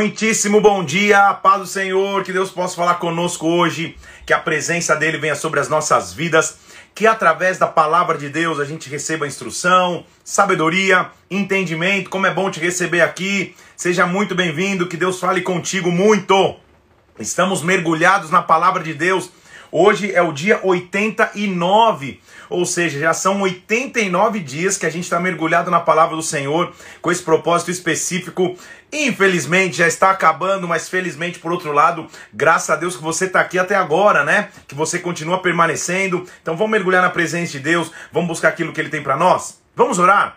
Muitíssimo bom dia, paz do Senhor, que Deus possa falar conosco hoje, que a presença dele venha sobre as nossas vidas, que através da palavra de Deus a gente receba instrução, sabedoria, entendimento. Como é bom te receber aqui, seja muito bem-vindo, que Deus fale contigo muito. Estamos mergulhados na palavra de Deus. Hoje é o dia 89 ou seja, já são 89 dias que a gente está mergulhado na palavra do Senhor com esse propósito específico. Infelizmente já está acabando, mas felizmente por outro lado, graças a Deus que você está aqui até agora, né? Que você continua permanecendo. Então vamos mergulhar na presença de Deus, vamos buscar aquilo que Ele tem para nós. Vamos orar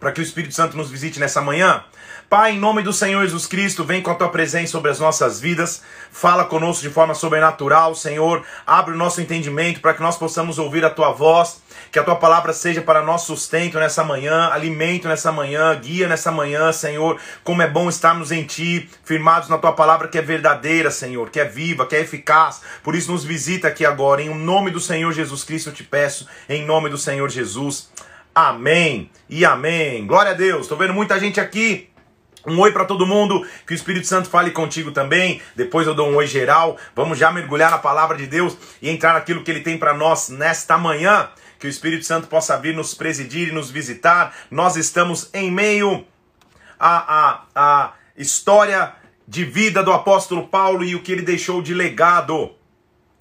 para que o Espírito Santo nos visite nessa manhã. Pai, em nome do Senhor Jesus Cristo, vem com a tua presença sobre as nossas vidas, fala conosco de forma sobrenatural, Senhor, abre o nosso entendimento para que nós possamos ouvir a tua voz, que a tua palavra seja para nosso sustento nessa manhã, alimento nessa manhã, guia nessa manhã, Senhor. Como é bom estarmos em ti, firmados na tua palavra que é verdadeira, Senhor, que é viva, que é eficaz. Por isso nos visita aqui agora, em nome do Senhor Jesus Cristo eu te peço, em nome do Senhor Jesus. Amém e amém. Glória a Deus. Estou vendo muita gente aqui um oi para todo mundo, que o Espírito Santo fale contigo também. Depois eu dou um oi geral. Vamos já mergulhar na palavra de Deus e entrar naquilo que ele tem para nós nesta manhã. Que o Espírito Santo possa vir nos presidir e nos visitar. Nós estamos em meio à, à, à história de vida do apóstolo Paulo e o que ele deixou de legado.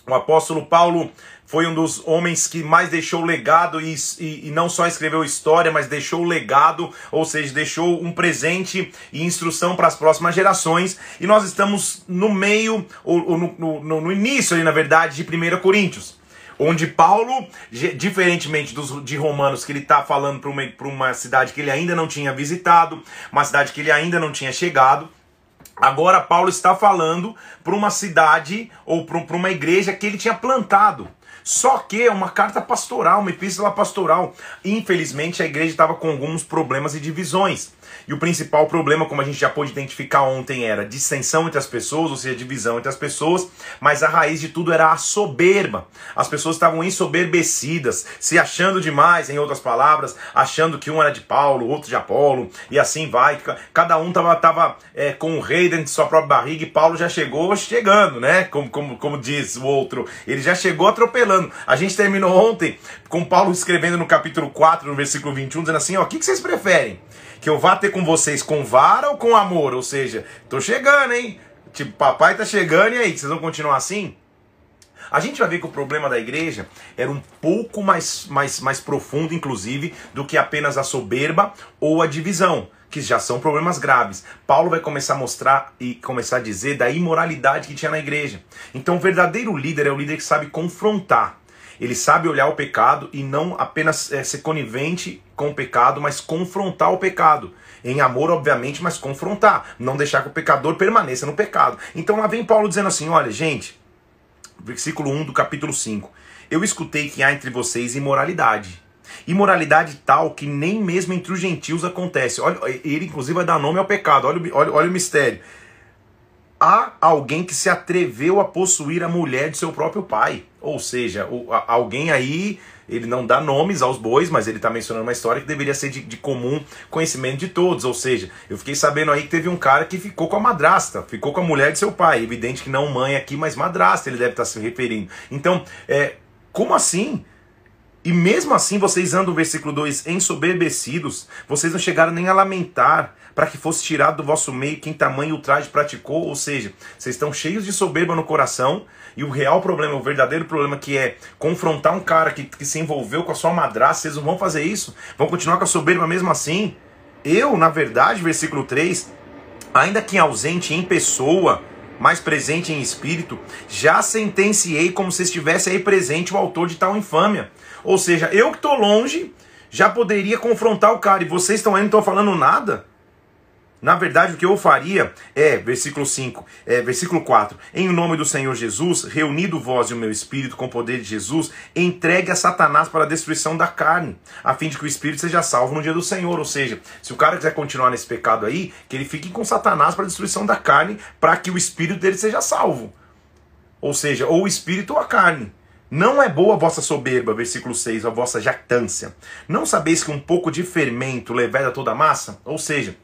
O apóstolo Paulo foi um dos homens que mais deixou legado e, e, e, não só escreveu história, mas deixou legado, ou seja, deixou um presente e instrução para as próximas gerações. E nós estamos no meio, ou, ou no, no, no, início ali, na verdade, de 1 Coríntios. Onde Paulo, diferentemente dos, de Romanos, que ele está falando para uma, uma cidade que ele ainda não tinha visitado, uma cidade que ele ainda não tinha chegado, Agora Paulo está falando para uma cidade ou para uma igreja que ele tinha plantado. Só que é uma carta pastoral, uma epístola pastoral. Infelizmente, a igreja estava com alguns problemas e divisões. E o principal problema, como a gente já pôde identificar ontem, era dissensão entre as pessoas, ou seja, divisão entre as pessoas, mas a raiz de tudo era a soberba. As pessoas estavam ensoberbecidas, se achando demais, em outras palavras, achando que um era de Paulo, outro de Apolo, e assim vai. Cada um estava tava, é, com o rei dentro de sua própria barriga, e Paulo já chegou chegando, né? Como, como, como diz o outro, ele já chegou atropelando. A gente terminou ontem com Paulo escrevendo no capítulo 4, no versículo 21, dizendo assim: ó, o que, que vocês preferem? que eu vá ter com vocês com vara ou com amor? Ou seja, tô chegando, hein? Tipo, papai tá chegando e aí, vocês vão continuar assim? A gente vai ver que o problema da igreja era um pouco mais, mais, mais profundo, inclusive, do que apenas a soberba ou a divisão, que já são problemas graves. Paulo vai começar a mostrar e começar a dizer da imoralidade que tinha na igreja. Então, o verdadeiro líder é o líder que sabe confrontar. Ele sabe olhar o pecado e não apenas é, ser conivente com o pecado, mas confrontar o pecado. Em amor, obviamente, mas confrontar. Não deixar que o pecador permaneça no pecado. Então lá vem Paulo dizendo assim: olha, gente, versículo 1 do capítulo 5. Eu escutei que há entre vocês imoralidade. Imoralidade tal que nem mesmo entre os gentios acontece. Olha, ele inclusive vai dar nome ao pecado. Olha, olha, olha o mistério. Há alguém que se atreveu a possuir a mulher de seu próprio pai. Ou seja, alguém aí ele não dá nomes aos bois, mas ele está mencionando uma história que deveria ser de, de, comum conhecimento de todos. Ou seja, eu fiquei sabendo aí que teve um cara que ficou com a madrasta, ficou com a mulher de seu pai. Evidente que não mãe aqui, mas madrasta ele deve estar tá se referindo. Então, é, como assim? E mesmo assim vocês andam, versículo 2, ensoberbecidos, vocês não chegaram nem a lamentar para que fosse tirado do vosso meio quem tamanho ultraje praticou, ou seja, vocês estão cheios de soberba no coração, e o real problema, o verdadeiro problema que é confrontar um cara que, que se envolveu com a sua madrasta, vocês não vão fazer isso, vão continuar com a soberba mesmo assim. Eu, na verdade, versículo 3, ainda que ausente em pessoa, mais presente em espírito, já sentenciei como se estivesse aí presente o autor de tal infâmia. Ou seja, eu que estou longe já poderia confrontar o cara e vocês estão aí não estão falando nada? Na verdade, o que eu faria é, versículo 5, é, versículo 4, em nome do Senhor Jesus, reunido vós e o meu espírito com o poder de Jesus, entregue a Satanás para a destruição da carne, a fim de que o espírito seja salvo no dia do Senhor. Ou seja, se o cara quiser continuar nesse pecado aí, que ele fique com Satanás para a destruição da carne, para que o espírito dele seja salvo. Ou seja, ou o espírito ou a carne. Não é boa a vossa soberba, versículo 6, a vossa jactância. Não sabeis que um pouco de fermento leveda toda a massa? Ou seja,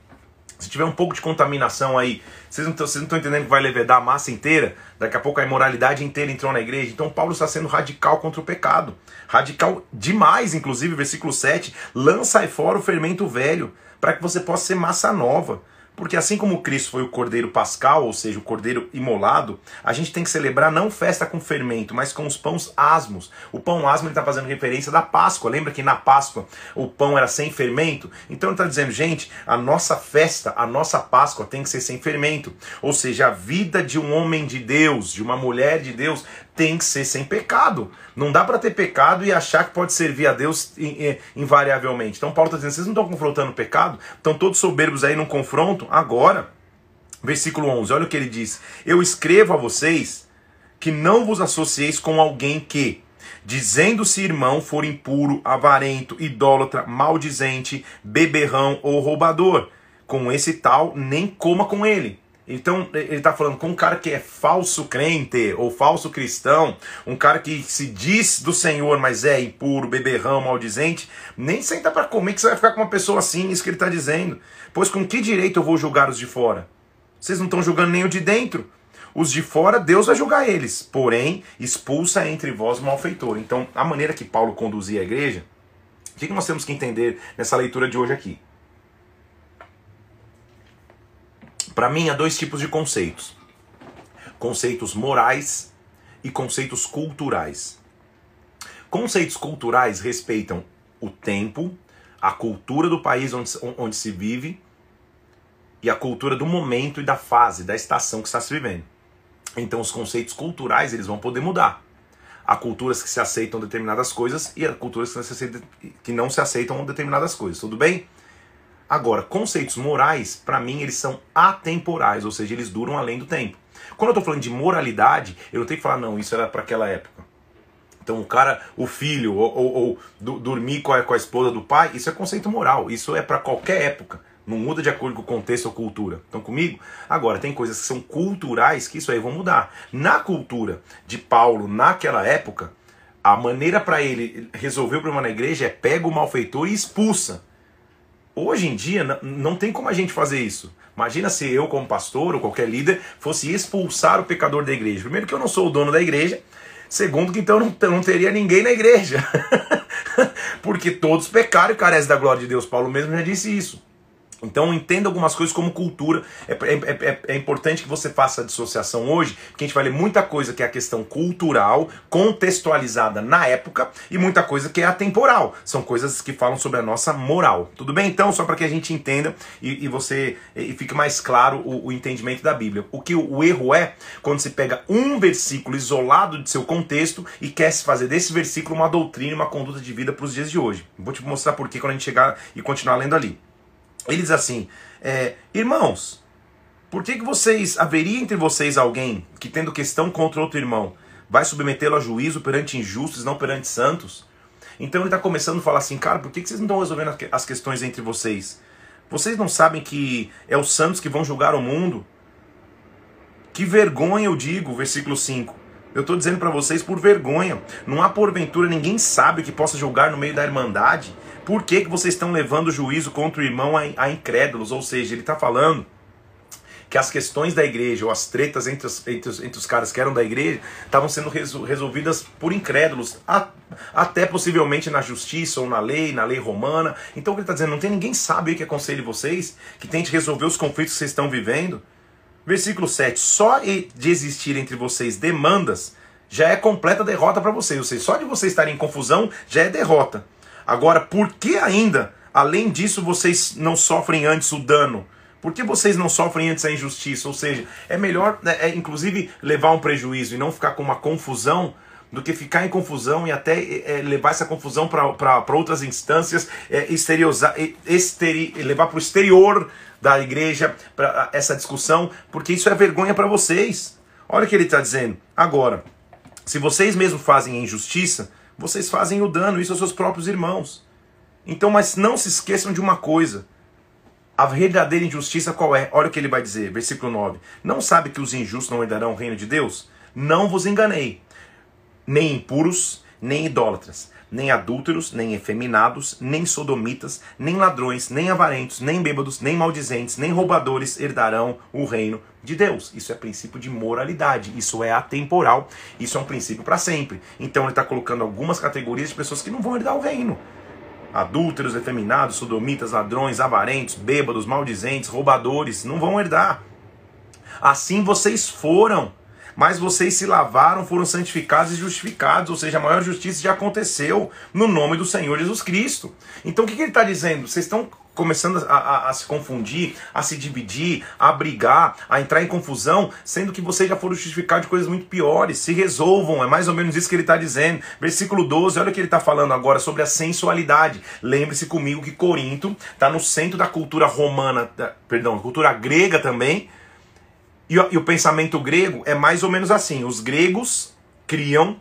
Se tiver um pouco de contaminação aí, vocês não estão entendendo que vai levedar a massa inteira? Daqui a pouco a imoralidade inteira entrou na igreja. Então Paulo está sendo radical contra o pecado. Radical demais, inclusive, versículo 7. Lança aí fora o fermento velho, para que você possa ser massa nova. Porque assim como Cristo foi o cordeiro pascal, ou seja, o cordeiro imolado, a gente tem que celebrar não festa com fermento, mas com os pães asmos. O pão asmo está fazendo referência da Páscoa. Lembra que na Páscoa o pão era sem fermento? Então ele está dizendo, gente, a nossa festa, a nossa Páscoa tem que ser sem fermento. Ou seja, a vida de um homem de Deus, de uma mulher de Deus, tem que ser sem pecado. Não dá para ter pecado e achar que pode servir a Deus invariavelmente. Então Paulo está dizendo, vocês não estão confrontando o pecado? Estão todos soberbos aí num confronto? Agora, versículo 11, olha o que ele diz. Eu escrevo a vocês que não vos associeis com alguém que, dizendo-se irmão, for impuro, avarento, idólatra, maldizente, beberrão ou roubador. Com esse tal, nem coma com ele. Então, ele está falando com um cara que é falso crente ou falso cristão, um cara que se diz do Senhor, mas é impuro, beberrão, maldizente, nem senta para comer que você vai ficar com uma pessoa assim, isso que ele está dizendo. Pois com que direito eu vou julgar os de fora? Vocês não estão julgando nem o de dentro. Os de fora, Deus vai julgar eles. Porém, expulsa entre vós o malfeitor. Então, a maneira que Paulo conduzia a igreja, o que nós temos que entender nessa leitura de hoje aqui? Para mim, há dois tipos de conceitos: conceitos morais e conceitos culturais. Conceitos culturais respeitam o tempo, a cultura do país onde, onde se vive e a cultura do momento e da fase, da estação que está se vivendo. Então, os conceitos culturais eles vão poder mudar. Há culturas que se aceitam determinadas coisas e há culturas que não se aceitam, que não se aceitam determinadas coisas. Tudo bem? Agora, conceitos morais, para mim, eles são atemporais, ou seja, eles duram além do tempo. Quando eu estou falando de moralidade, eu não tenho que falar, não, isso era para aquela época. Então, o cara, o filho, ou, ou, ou do, dormir com a, com a esposa do pai, isso é conceito moral, isso é para qualquer época. Não muda de acordo com o contexto ou cultura. Estão comigo? Agora, tem coisas que são culturais que isso aí vão mudar. Na cultura de Paulo, naquela época, a maneira para ele resolver o problema na igreja é pega o malfeitor e expulsa. Hoje em dia não tem como a gente fazer isso. Imagina se eu, como pastor ou qualquer líder, fosse expulsar o pecador da igreja. Primeiro que eu não sou o dono da igreja, segundo que então não, não teria ninguém na igreja. Porque todos pecaram e carecem da glória de Deus. Paulo mesmo já disse isso. Então entenda algumas coisas como cultura. É, é, é, é, importante que você faça a dissociação hoje, porque a gente vai ler muita coisa que é a questão cultural, contextualizada na época, e muita coisa que é atemporal. São coisas que falam sobre a nossa moral. Tudo bem? Então, só para que a gente entenda e, e você e fique mais claro o, o, entendimento da Bíblia. O que o, o erro é quando se pega um versículo isolado de seu contexto e quer se fazer desse versículo uma doutrina, uma conduta de vida para os dias de hoje. Vou te mostrar por que quando a gente chegar e continuar lendo ali. Ele diz assim: é, Irmãos, por que, que vocês, haveria entre vocês alguém que, tendo questão contra outro irmão, vai submetê-lo a juízo perante injustos, não perante santos? Então ele está começando a falar assim, cara, por que, que vocês não estão resolvendo as questões entre vocês? Vocês não sabem que é os santos que vão julgar o mundo? Que vergonha eu digo, versículo 5. Eu estou dizendo para vocês por vergonha. Não há porventura ninguém sábio que possa julgar no meio da irmandade. Por que, que vocês estão levando juízo contra o irmão a, a incrédulos? Ou seja, ele está falando que as questões da igreja, ou as tretas entre os, entre os, entre os caras que eram da igreja, estavam sendo resolvidas por incrédulos, a, até possivelmente na justiça ou na lei, na lei romana. Então ele está dizendo: não tem ninguém sábio que aconselhe vocês, que tente resolver os conflitos que vocês estão vivendo. Versículo 7: Só de existir entre vocês demandas já é completa derrota para vocês. Ou seja, só de vocês estarem em confusão já é derrota. Agora, por que ainda, além disso, vocês não sofrem antes o dano? Por que vocês não sofrem antes a injustiça? Ou seja, é melhor, né, é, inclusive, levar um prejuízo e não ficar com uma confusão do que ficar em confusão e até é, levar essa confusão para outras instâncias, é, exteriosar, esteri, levar para o exterior da igreja para essa discussão, porque isso é vergonha para vocês. Olha o que ele está dizendo. Agora, se vocês mesmos fazem injustiça, vocês fazem o dano, isso aos seus próprios irmãos. Então, mas não se esqueçam de uma coisa. A verdadeira injustiça qual é? Olha o que ele vai dizer, versículo 9. Não sabe que os injustos não herdarão o reino de Deus? Não vos enganei. Nem impuros, nem idólatras, nem adúlteros, nem efeminados, nem sodomitas, nem ladrões, nem avarentos, nem bêbados, nem maldizentes, nem roubadores herdarão o reino de Deus. Isso é princípio de moralidade, isso é atemporal, isso é um princípio para sempre. Então ele está colocando algumas categorias de pessoas que não vão herdar o reino. Adúlteros, efeminados, sodomitas, ladrões, avarentos, bêbados, maldizentes, roubadores, não vão herdar. Assim vocês foram mas vocês se lavaram, foram santificados e justificados, ou seja, a maior justiça já aconteceu no nome do Senhor Jesus Cristo. Então o que, que ele está dizendo? Vocês estão começando a, a, a, se confundir, a se dividir, a brigar, a entrar em confusão, sendo que vocês já foram justificados de coisas muito piores. Se resolvam, é mais ou menos isso que ele está dizendo. Versículo 12, olha o que ele está falando agora sobre a sensualidade. Lembre-se comigo que Corinto está no centro da cultura romana, perdão, cultura grega também e, e o pensamento grego é mais ou menos assim: os gregos criam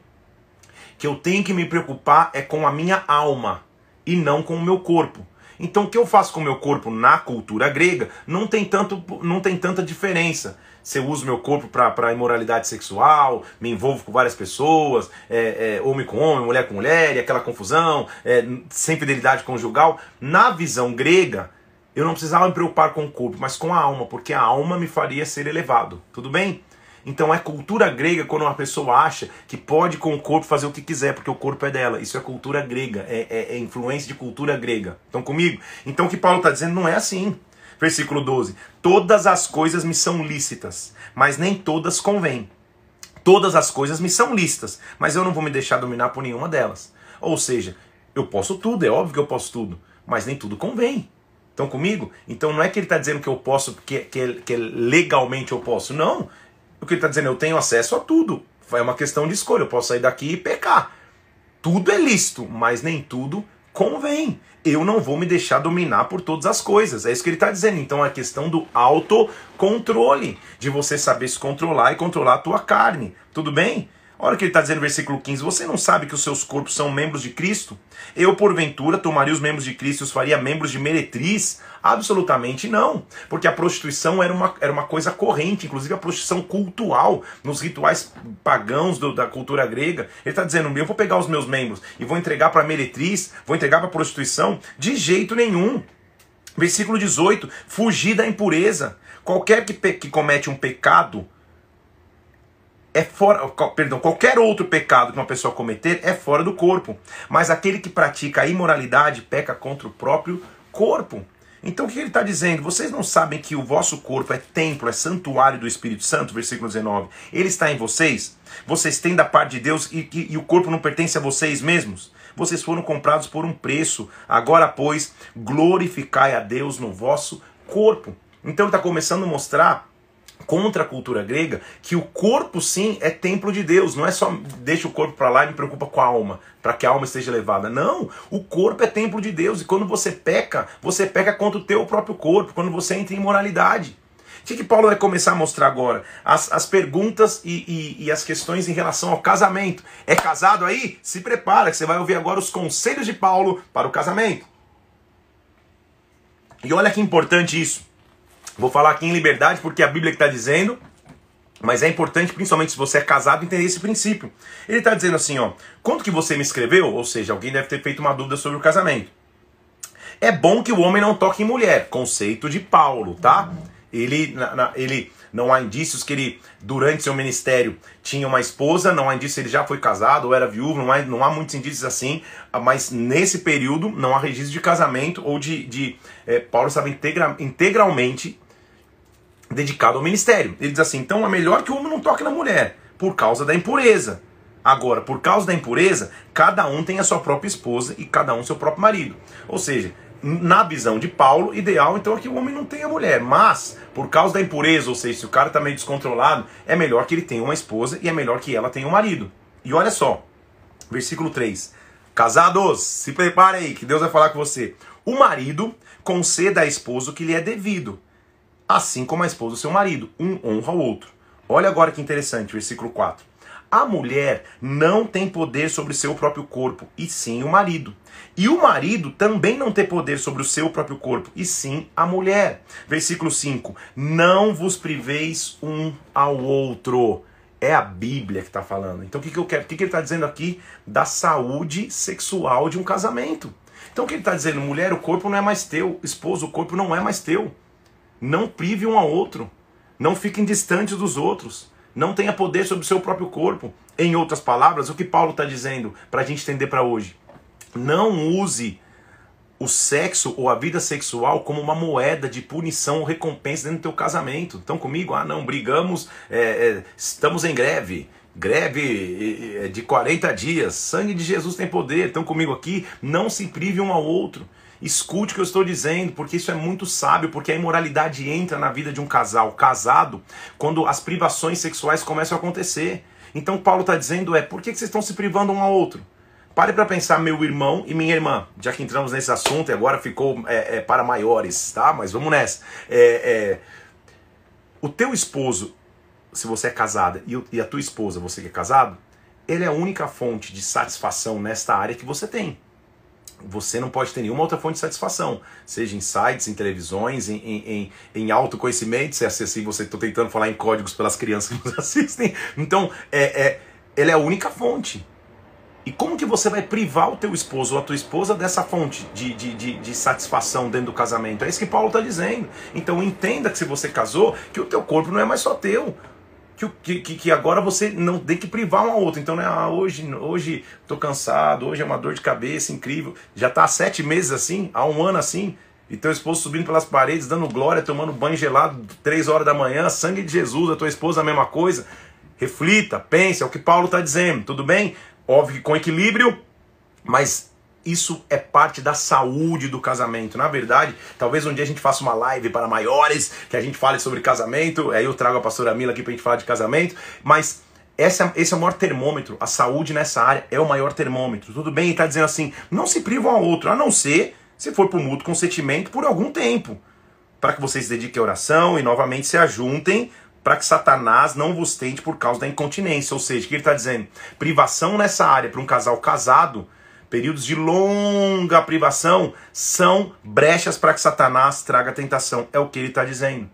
que eu tenho que me preocupar é com a minha alma e não com o meu corpo. Então, o que eu faço com o meu corpo na cultura grega não tem, tanto, não tem tanta diferença. Se eu uso meu corpo para imoralidade sexual, me envolvo com várias pessoas, é, é, homem com homem, mulher com mulher, e aquela confusão, é, sem fidelidade conjugal. Na visão grega, eu não precisava me preocupar com o corpo, mas com a alma, porque a alma me faria ser elevado. Tudo bem? Então é cultura grega quando uma pessoa acha que pode com o corpo fazer o que quiser, porque o corpo é dela. Isso é cultura grega, é, é, é influência de cultura grega. Estão comigo? Então o que Paulo está dizendo não é assim. Versículo 12: Todas as coisas me são lícitas, mas nem todas convêm. Todas as coisas me são lícitas, mas eu não vou me deixar dominar por nenhuma delas. Ou seja, eu posso tudo, é óbvio que eu posso tudo, mas nem tudo convém. Estão comigo? Então não é que ele está dizendo que eu posso, que, que, que legalmente eu posso. Não. O que ele está dizendo, eu tenho acesso a tudo. É uma questão de escolha. Eu posso sair daqui e pecar. Tudo é lícito, mas nem tudo convém. Eu não vou me deixar dominar por todas as coisas. É isso que ele está dizendo. Então é a questão do autocontrole, de você saber se controlar e controlar a tua carne. Tudo bem? Olha o que ele está dizendo no versículo 15: Você não sabe que os seus corpos são membros de Cristo? Eu, porventura, tomaria os membros de Cristo e os faria membros de meretriz? Absolutamente não. Porque a prostituição era uma, era uma coisa corrente, inclusive a prostituição cultural, nos rituais pagãos do, da cultura grega. Ele está dizendo: Eu vou pegar os meus membros e vou entregar para meretriz, vou entregar para prostituição? De jeito nenhum. Versículo 18: Fugir da impureza. Qualquer que, que comete um pecado é fora, perdão, qualquer outro pecado que uma pessoa cometer é fora do corpo, mas aquele que pratica a imoralidade peca contra o próprio corpo. Então o que ele está dizendo? Vocês não sabem que o vosso corpo é templo, é santuário do Espírito Santo? Versículo 19. Ele está em vocês? Vocês têm da parte de Deus e, e, e o corpo não pertence a vocês mesmos? Vocês foram comprados por um preço. Agora, pois, glorificai a Deus no vosso corpo. Então ele está começando a mostrar contra a cultura grega que o corpo sim é templo de Deus, não é só deixa o corpo para lá e me preocupa com a alma, para que a alma esteja elevada. Não, o corpo é templo de Deus e quando você peca, você peca contra o teu próprio corpo, quando você entra em imoralidade. O que, que Paulo vai começar a mostrar agora? As, as perguntas e, e, e, as questões em relação ao casamento. É casado aí? Se prepara, que você vai ouvir agora os conselhos de Paulo para o casamento. E olha que importante isso. Vou falar aqui em liberdade porque é a Bíblia que está dizendo, mas é importante, principalmente se você é casado, entender esse princípio. Ele está dizendo assim, ó, quando que você me escreveu, ou seja, alguém deve ter feito uma dúvida sobre o casamento. É bom que o homem não toque em mulher, conceito de Paulo, tá? Ele, na, na, ele não há indícios que ele, durante seu ministério, tinha uma esposa, não há indícios que ele já foi casado ou era viúvo, não há, não há muitos indícios assim, mas nesse período não há registro de casamento ou de. de é, Paulo estava integra, integralmente dedicado ao ministério. Ele diz assim: então é melhor que o homem não toque na mulher, por causa da impureza. Agora, por causa da impureza, cada um tem a sua própria esposa e cada um seu próprio marido. Ou seja, na visão de Paulo, ideal então é que o homem não tenha mulher, mas por causa da impureza, ou seja, se o cara está meio descontrolado, é melhor que ele tenha uma esposa e é melhor que ela tenha um marido. E olha só, versículo 3: Casados, se prepare aí, que Deus vai falar com você. O marido conceda à esposa o que lhe é devido assim como a esposa do seu marido. Um honra o outro. Olha agora que interessante, versículo 4. A mulher não tem poder sobre seu próprio corpo, e sim o marido. E o marido também não tem poder sobre o seu próprio corpo, e sim a mulher. Versículo 5: Não vos priveis um ao outro. É a Bíblia que está falando. Então o que, que eu quero? O que, que ele está dizendo aqui da saúde sexual de um casamento? Então o que ele está dizendo? Mulher, o corpo não é mais teu. Esposo, o corpo não é mais teu. Não prive um ao outro. Não fiquem distantes dos outros. Não tenha poder sobre o seu próprio corpo. Em outras palavras, o que Paulo está dizendo para a gente entender para hoje? Não use o sexo ou a vida sexual como uma moeda de punição ou recompensa dentro do teu casamento. Estão comigo? Ah, não, brigamos, é, é, estamos em greve. Greve de 40 dias. Sangue de Jesus tem poder. Estão comigo aqui? Não se prive um ao outro. Escute o que eu estou dizendo, porque isso é muito sábio, porque a imoralidade entra na vida de um casal casado quando as privações sexuais começam a acontecer. Então Paulo está dizendo é, por que vocês estão se privando um ao outro? Pare para pensar, meu irmão e minha irmã, já que entramos nesse assunto e agora ficou é, é, para maiores, tá? Mas vamos nessa. É, é o teu esposo, se você é casada, e, e a tua esposa, você que é casado, ele é a única fonte de satisfação nesta área que você tem você não pode ter nenhuma outra fonte de satisfação, seja em sites, em televisões, em, em, em autoconhecimento, se é assim você estou tentando falar em códigos pelas crianças que nos assistem. Então, é, é, ele é a única fonte. E como que você vai privar o teu esposo ou a tua esposa dessa fonte de, de, de, de satisfação dentro do casamento? É isso que Paulo está dizendo. Então entenda que se você casou, que o teu corpo não é mais só teu que, que, que agora você não tem que privar um ao outro. Então, né, ah, hoje, hoje tô cansado, hoje é uma dor de cabeça incrível. Já tá há sete meses assim, há um ano assim, e teu esposo subindo pelas paredes, dando glória, tomando banho gelado, três horas da manhã, sangue de Jesus, a tua esposa a mesma coisa. Reflita, pense, é o que Paulo está dizendo, tudo bem? Óbvio que com equilíbrio, mas isso é parte da saúde do casamento. Na verdade, talvez um dia a gente faça uma live para maiores, que a gente fale sobre casamento. Aí eu trago a pastora Mila aqui para a gente falar de casamento. Mas esse é, esse é o maior termômetro. A saúde nessa área é o maior termômetro. Tudo bem? Está dizendo assim: não se privam ao outro, a não ser se for por mútuo consentimento por algum tempo. Para que vocês se dediquem à oração e novamente se ajuntem para que Satanás não vos tente por causa da incontinência. Ou seja, o que ele está dizendo? Privação nessa área para um casal casado períodos de longa privação, são brechas para que Satanás traga tentação. É o que ele está dizendo.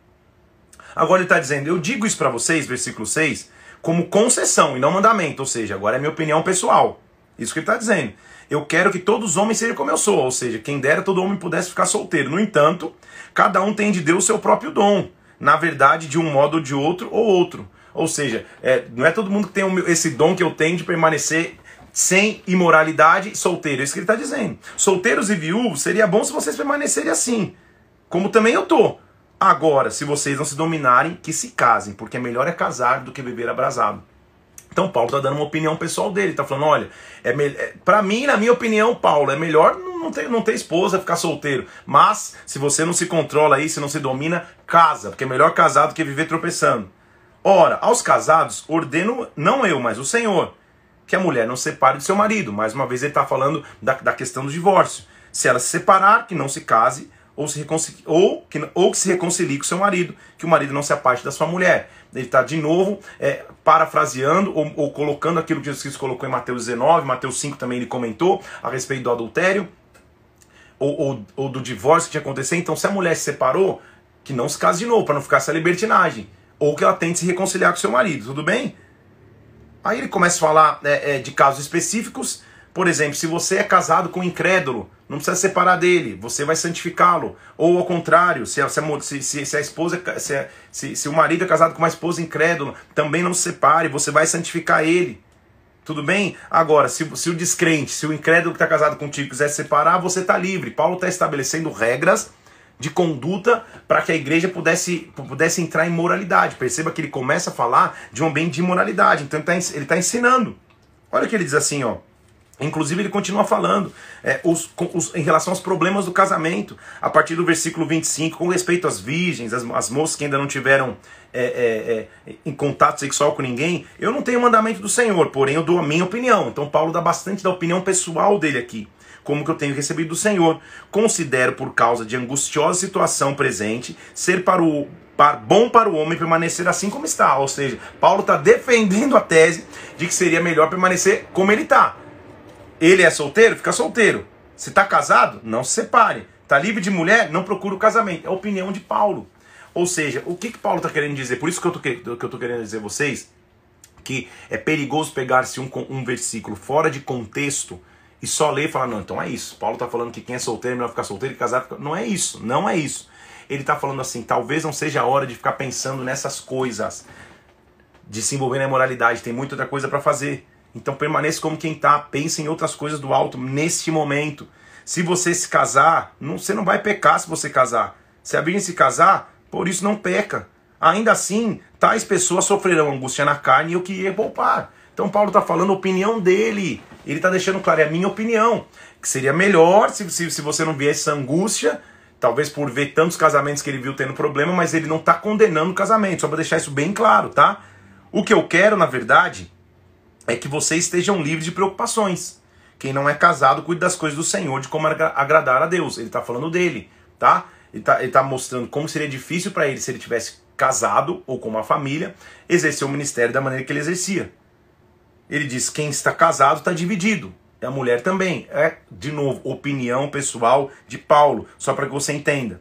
Agora ele está dizendo: Eu digo isso para vocês, versículo 6, como concessão e não mandamento. Ou seja, agora é minha opinião pessoal. Isso que ele está dizendo. Eu quero que todos os homens sejam como eu sou. Ou seja, quem dera todo homem pudesse ficar solteiro. No entanto, cada um tem de Deus o seu próprio dom. Na verdade, de um modo ou de outro ou outro. Ou seja, é, não é todo mundo que tem esse dom que eu tenho de permanecer sem imoralidade, solteiro. É isso que ele está dizendo. Solteiros e viúvos, seria bom se vocês permanecerem assim. Como também eu tô. Agora, se vocês não se dominarem, que se casem, porque é melhor é casar do que beber abrasado. Então Paulo está dando uma opinião pessoal dele, está falando, olha, é, é para mim, na minha opinião, Paulo, é melhor não ter, não ter esposa, ficar solteiro. Mas, se você não se controla aí, se não se domina, casa, porque é melhor casar do que viver tropeçando. Ora, aos casados, ordeno, não eu, mas o Senhor, que a mulher não se separe do seu marido. Mais uma vez ele está falando da, da questão do divórcio. Se ela se separar, que não se case, ou, se ou, que, ou que se reconcilie com seu marido, que o marido não se aparte da sua mulher. Ele está de novo é, parafraseando ou, ou, colocando aquilo que Jesus colocou em Mateus 19, Mateus 5 também ele comentou a respeito do adultério ou, ou, ou do divórcio que tinha acontecido. Então, se a mulher se separou, que não se case de novo, para não ficar essa libertinagem. Ou que ela tente se reconciliar com seu marido, tudo bem? Aí ele começa a falar é, é, de casos específicos. Por exemplo, se você é casado com um incrédulo, não precisa separar dele, você vai santificá-lo. Ou ao contrário, se a, se, se, se a esposa, se, se, se o marido é casado com uma esposa incrédula, também não se separe, você vai santificar ele. Tudo bem? Agora, se, se o descrente, se o incrédulo que está casado contigo quiser separar, você está livre. Paulo está estabelecendo regras de conduta para que a igreja pudesse, pudesse entrar em moralidade. Perceba que ele começa a falar de um ambiente de moralidade. Então ele está tá ensinando. Olha o que ele diz assim, ó. Inclusive, ele continua falando é, os, os, em relação aos problemas do casamento, a partir do versículo 25, com respeito às virgens, as moças que ainda não tiveram é, é, é, em contato sexual com ninguém. Eu não tenho mandamento do Senhor, porém eu dou a minha opinião. Então, Paulo dá bastante da opinião pessoal dele aqui como que eu tenho recebido do Senhor. Considero, por causa de angustiosa situação presente, ser para o para, bom para o homem permanecer assim como está. Ou seja, Paulo está defendendo a tese de que seria melhor permanecer como ele está. Ele é solteiro? Fica solteiro. Se está casado, não se separe. Está livre de mulher? Não procura o casamento. É a opinião de Paulo. Ou seja, o que, que Paulo está querendo dizer? Por isso que eu estou querendo dizer a vocês que é perigoso pegar-se um, um versículo fora de contexto e só ler e falar, não, então é isso. Paulo está falando que quem é solteiro é melhor ficar solteiro e casar. Fica... Não é isso, não é isso. Ele está falando assim, talvez não seja a hora de ficar pensando nessas coisas, de se envolver na imoralidade, tem muita outra coisa para fazer. Então permaneça como quem está, pense em outras coisas do alto neste momento. Se você se casar, não, você não vai pecar se você casar. Se a virgem se casar, por isso não peca. Ainda assim, tais pessoas sofrerão angústia na carne e eu queria poupar. Então Paulo está falando a opinião dele. Ele está deixando claro, é a minha opinião. Que seria melhor se, se, se você não viesse essa angústia, talvez por ver tantos casamentos que ele viu tendo problema, mas ele não está condenando o casamento, só para deixar isso bem claro, tá? O que eu quero, na verdade, é que vocês estejam livres de preocupações. Quem não é casado, cuide das coisas do Senhor, de como agradar a Deus. Ele está falando dele, tá? Ele está tá mostrando como seria difícil para ele se ele tivesse casado ou com uma família, exercer o ministério da maneira que ele exercia. Ele diz: quem está casado está dividido. A mulher também. É, de novo, opinião pessoal de Paulo, só para que você entenda.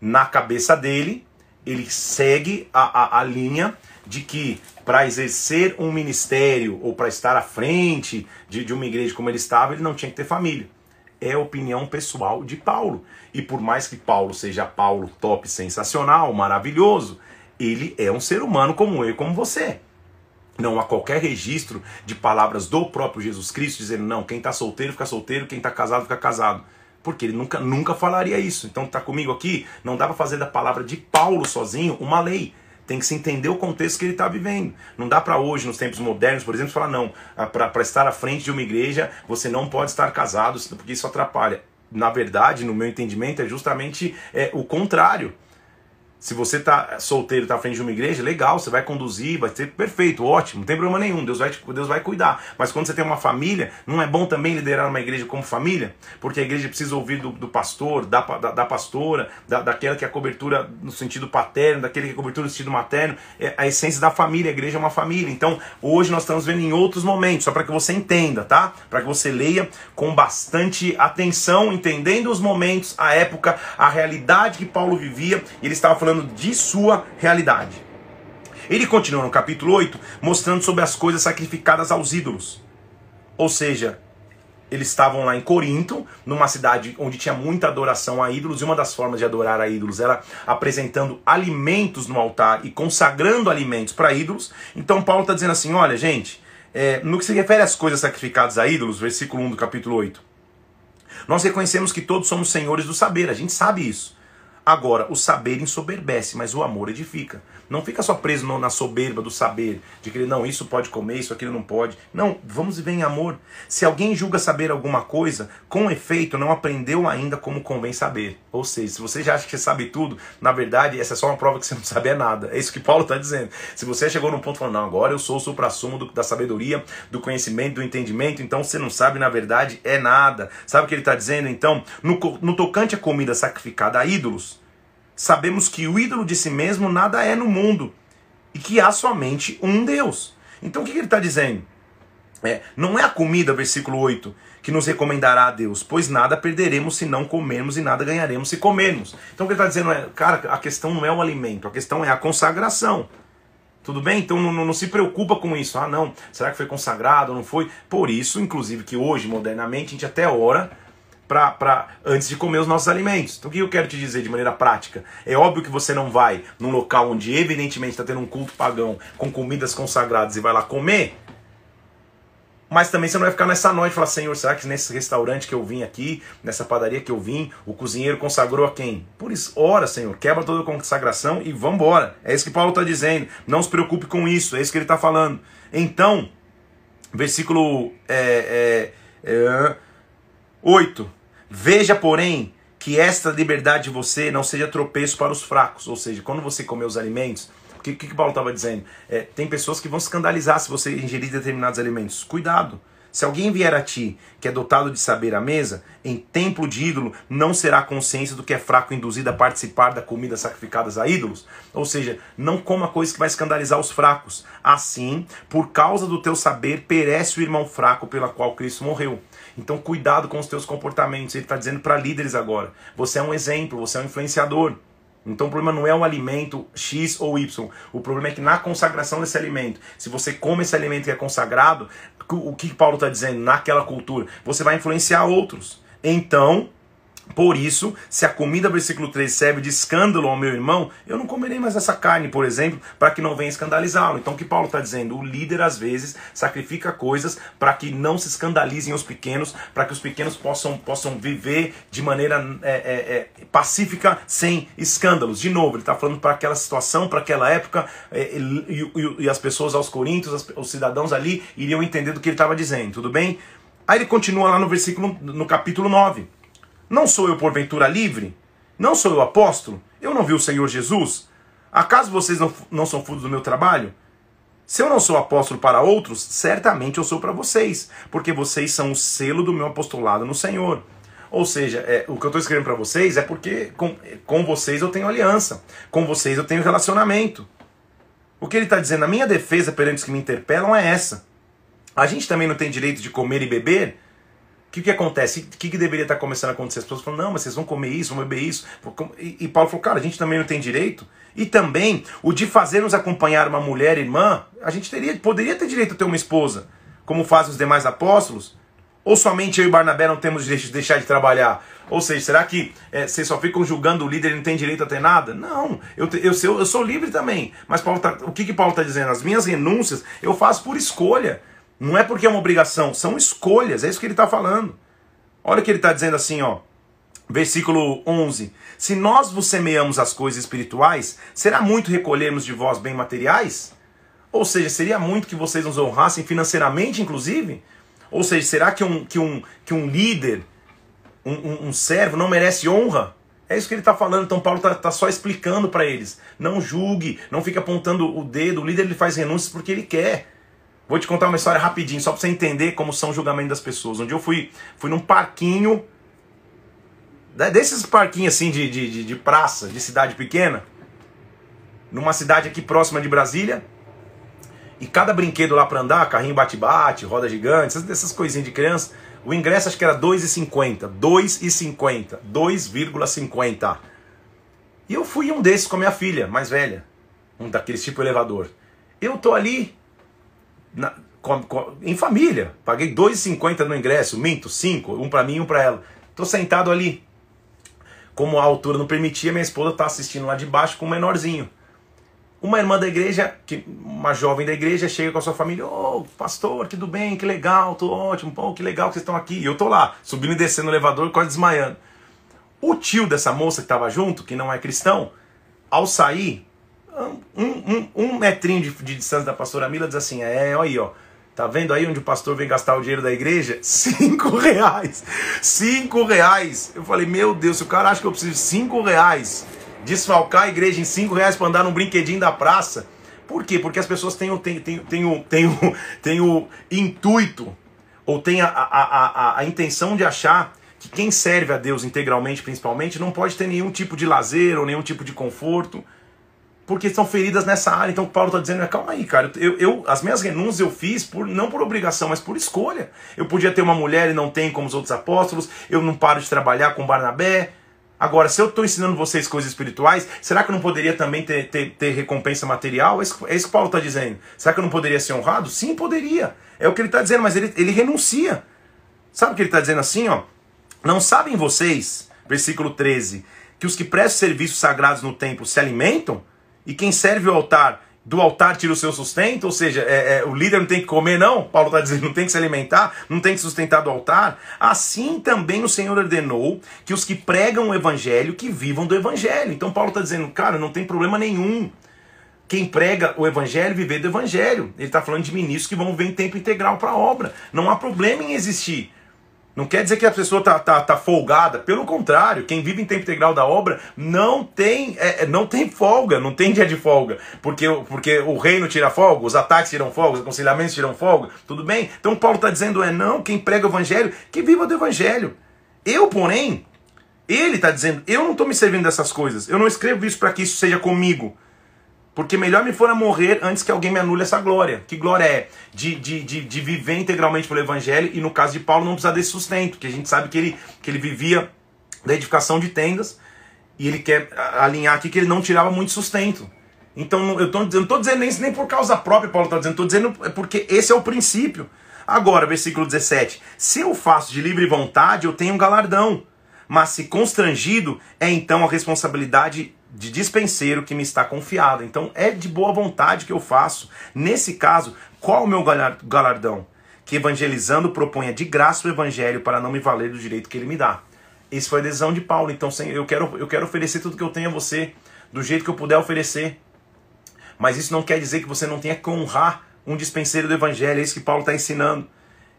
Na cabeça dele, ele segue a, a, a linha de que para exercer um ministério ou para estar à frente de, de uma igreja como ele estava, ele não tinha que ter família. É opinião pessoal de Paulo. E por mais que Paulo seja Paulo top, sensacional, maravilhoso, ele é um ser humano como eu e como você. Não há qualquer registro de palavras do próprio Jesus Cristo dizendo, não, quem está solteiro fica solteiro, quem está casado fica casado. Porque ele nunca, nunca falaria isso. Então está comigo aqui, não dá para fazer da palavra de Paulo sozinho uma lei. Tem que se entender o contexto que ele está vivendo. Não dá para hoje, nos tempos modernos, por exemplo, falar, não, ah, para estar à frente de uma igreja, você não pode estar casado, porque isso atrapalha. Na verdade, no meu entendimento, é justamente é, o contrário. Se você tá solteiro, tá à frente de uma igreja, legal, você vai conduzir, vai ser perfeito, ótimo, não tem problema nenhum, Deus vai, Deus vai cuidar. Mas quando você tem uma família, não é bom também liderar uma igreja como família? Porque a igreja precisa ouvir do, do pastor, da, da, da pastora, da, daquela que é a cobertura no sentido paterno, daquele que é a cobertura no sentido materno. É a essência da família, a igreja é uma família. Então, hoje nós estamos vendo em outros momentos, só para que você entenda, tá? Para que você leia com bastante atenção, entendendo os momentos, a época, a realidade que Paulo vivia. E ele estava falando falando de sua realidade. Ele continua no capítulo 8, mostrando sobre as coisas sacrificadas aos ídolos. Ou seja, eles estavam lá em Corinto, numa cidade onde tinha muita adoração a ídolos, e uma das formas de adorar a ídolos era apresentando alimentos no altar e consagrando alimentos para ídolos. Então Paulo está dizendo assim: olha, gente, é, no que se refere às coisas sacrificadas a ídolos, versículo 1 do capítulo 8, nós reconhecemos que todos somos senhores do saber, a gente sabe isso. Agora, o saber ensoberbece, mas o amor edifica. Não fica só preso na soberba do saber, de que não, isso pode comer, isso aquilo não pode. Não, vamos viver em amor. Se alguém julga saber alguma coisa, com efeito não aprendeu ainda como convém saber. Ou seja, se você já acha que sabe tudo, na verdade, essa é só uma prova que você não sabe é nada. É isso que Paulo está dizendo. Se você chegou num ponto falando, não, agora eu sou o supra-sumo da sabedoria, do conhecimento, do entendimento, então você não sabe, na verdade, é nada. Sabe o que ele está dizendo? Então, no, no tocante à comida sacrificada a ídolos, sabemos que o ídolo de si mesmo nada é no mundo e que há somente um Deus. Então o que, ele está dizendo? É, não é a comida, versículo 8, que nos recomendará a Deus, pois nada perderemos se não comermos e nada ganharemos se comermos. Então o que ele está dizendo é, cara, a questão não é o alimento, a questão é a consagração. Tudo bem? Então não, não, não, se preocupa com isso. Ah, não, será que foi consagrado não foi? Por isso, inclusive, que hoje, modernamente, a gente até ora pra, pra, antes de comer os nossos alimentos. Então o que eu quero te dizer de maneira prática? É óbvio que você não vai num local onde evidentemente está tendo um culto pagão com comidas consagradas e vai lá comer, mas também você não vai ficar nessa noite e falar, Senhor, será que nesse restaurante que eu vim aqui, nessa padaria que eu vim, o cozinheiro consagrou a quem? Por isso, ora, Senhor, quebra toda a consagração e vambora. É isso que Paulo está dizendo. Não se preocupe com isso, é isso que ele está falando. Então, versículo é, é, é, 8. Veja, porém, que esta liberdade de você não seja tropeço para os fracos. Ou seja, quando você comer os alimentos, o que, que, Paulo estava dizendo? É, tem pessoas que vão escandalizar se você ingerir determinados alimentos. Cuidado. Se alguém vier a ti, que é dotado de saber à mesa, em templo de ídolo, não será consciência do que é fraco induzido a participar da comida sacrificadas a ídolos? Ou seja, não coma coisa que vai escandalizar os fracos. Assim, por causa do teu saber, perece o irmão fraco pela qual Cristo morreu. Então, cuidado com os teus comportamentos. Ele está dizendo para líderes agora: você é um exemplo, você é um influenciador. Então o problema não é o alimento X ou Y. O problema é que na consagração desse alimento, se você come esse alimento que é consagrado, o que Paulo está dizendo naquela cultura? Você vai influenciar outros. Então, por isso, se a comida, versículo 3, serve de escândalo ao meu irmão, eu não comerei mais essa carne, por exemplo, para que não venha escandalizá-lo. Então, o que Paulo está dizendo? O líder, às vezes, sacrifica coisas para que não se escandalizem os pequenos, para que os pequenos possam, possam viver de maneira é, é, é, pacífica, sem escândalos. De novo, ele está falando para aquela situação, para aquela época, é, e, e, e, as pessoas aos coríntios, os cidadãos ali, iriam entender do que ele estava dizendo, tudo bem? Aí ele continua lá no versículo, no capítulo 9. Não sou eu porventura livre? Não sou eu apóstolo? Eu não vi o Senhor Jesus? Acaso vocês não, não são frutos do meu trabalho? Se eu não sou apóstolo para outros, certamente eu sou para vocês, porque vocês são o selo do meu apostolado no Senhor. Ou seja, é, o que eu estou escrevendo para vocês é porque com, com vocês eu tenho aliança, com vocês eu tenho relacionamento. O que ele está dizendo, a minha defesa perante os que me interpelam é essa. A gente também não tem direito de comer e beber que, que acontece? O que, que deveria estar começando a acontecer? As pessoas falam, não, mas vocês vão comer isso, vão beber isso. E, e Paulo falou, cara, a gente também não tem direito. E também o de fazer-nos acompanhar uma mulher irmã, a gente teria, poderia ter direito a ter uma esposa, como fazem os demais apóstolos. Ou somente eu e Barnabé não temos direito de deixar de trabalhar? Ou seja, será que é, vocês só ficam julgando o líder e não tem direito a ter nada? Não, eu, eu, eu, eu sou livre também. Mas Paulo tá, o que, que Paulo está dizendo? As minhas renúncias eu faço por escolha. Não é porque é uma obrigação, são escolhas, é isso que ele está falando. Olha o que ele está dizendo assim, ó. Versículo 11: Se nós vos semeamos as coisas espirituais, será muito recolhermos de vós bem materiais? Ou seja, seria muito que vocês nos honrassem financeiramente, inclusive? Ou seja, será que um, que um, que um líder, um, um, um servo, não merece honra? É isso que ele está falando. Então, Paulo está tá só explicando para eles. Não julgue, não fique apontando o dedo. O líder ele faz renúncias porque ele quer. Vou te contar uma história rapidinho, só para você entender como são o julgamento das pessoas. Um eu fui, fui num parquinho, desses parquinhos assim de, de, de praça, de cidade pequena, numa cidade aqui próxima de Brasília. E cada brinquedo lá para andar, carrinho bate-bate, roda gigante, essas, essas coisinhas de criança, o ingresso acho que era 2,50. 2,50. 2,50. E eu fui um desses com a minha filha, mais velha. Um daqueles tipo elevador. Eu tô ali, na, com, com, em família. Paguei 2,50 no ingresso, minto, 5, um para mim e um para ela. Tô sentado ali. Como a altura não permitia, minha esposa tá assistindo lá de baixo com um menorzinho. Uma irmã da igreja, que, uma jovem da igreja, chega com a sua família: Ô, oh, pastor, tudo bem? Que legal, tô ótimo, pô, que legal que vocês estão aqui. E eu tô lá, subindo e descendo no elevador, quase desmaiando. O tio dessa moça que estava junto, que não é cristão, ao sair, um, um, um metrinho de, de distância da pastora Mila, diz assim: É, olha aí, ó. Tá vendo aí onde o pastor vem gastar o dinheiro da igreja? Cinco reais! Cinco reais! Eu falei, meu Deus, se o cara acha que eu preciso de cinco reais, desfalcar a igreja em cinco reais para andar num brinquedinho da praça. Por quê? Porque as pessoas têm, têm, têm, têm, o, têm, o, têm o intuito, ou têm a, a, a, a intenção de achar que quem serve a Deus integralmente, principalmente, não pode ter nenhum tipo de lazer ou nenhum tipo de conforto porque são feridas nessa área. Então Paulo está dizendo, calma aí, cara, eu, eu, as minhas renúncias eu fiz por não por obrigação, mas por escolha. Eu podia ter uma mulher e não tenho como os outros apóstolos, eu não paro de trabalhar com Barnabé. Agora, se eu estou ensinando vocês coisas espirituais, será que eu não poderia também ter, ter, ter recompensa material? É isso, é isso que Paulo está dizendo. Será que eu não poderia ser honrado? Sim, poderia. É o que ele está dizendo, mas ele, ele renuncia. Sabe o que ele está dizendo assim, ó? Não sabem vocês, versículo 13, que os que prestam serviços sagrados no templo se alimentam? E quem serve o altar, do altar tira o seu sustento, ou seja, é, é, o líder não tem que comer, não. Paulo está dizendo, não tem que se alimentar, não tem que sustentar do altar. Assim também o Senhor ordenou que os que pregam o evangelho, que vivam do evangelho. Então Paulo está dizendo, cara, não tem problema nenhum. Quem prega o evangelho, viver do evangelho. Ele está falando de ministros que vão ver em tempo integral para a obra. Não há problema em existir. Não quer dizer que a pessoa tá, tá, tá folgada. Pelo contrário, quem vive em tempo integral da obra não tem, é, é, não tem folga, não tem dia de folga. Porque, porque o reino tira folga, os ataques tiram folga, os aconselhamentos tiram folga. Tudo bem? Então Paulo está dizendo: é não, quem prega o evangelho, que viva do evangelho. Eu, porém, ele está dizendo: eu não estou me servindo dessas coisas. Eu não escrevo isso para que isso seja comigo. Porque melhor me for a morrer antes que alguém me anule essa glória. Que glória é? De, de, de, de, viver integralmente pelo Evangelho e no caso de Paulo não precisar desse sustento, que a gente sabe que ele, que ele vivia da edificação de tendas E ele quer alinhar aqui que ele não tirava muito sustento. Então eu, tô, não estou dizendo isso nem por causa própria, Paulo está dizendo, estou dizendo é porque esse é o princípio. Agora, versículo 17: Se eu faço de livre vontade, eu tenho um galardão. Mas se constrangido, é então a responsabilidade de dispenseiro que me está confiada. Então é de boa vontade que eu faço. Nesse caso, qual o meu galardão? Que evangelizando proponha de graça o evangelho para não me valer do direito que ele me dá. Esse foi a decisão de Paulo. Então, eu quero, eu quero oferecer tudo que eu tenho a você, do jeito que eu puder oferecer. Mas isso não quer dizer que você não tenha que honrar um dispenseiro do evangelho. É isso que Paulo está ensinando.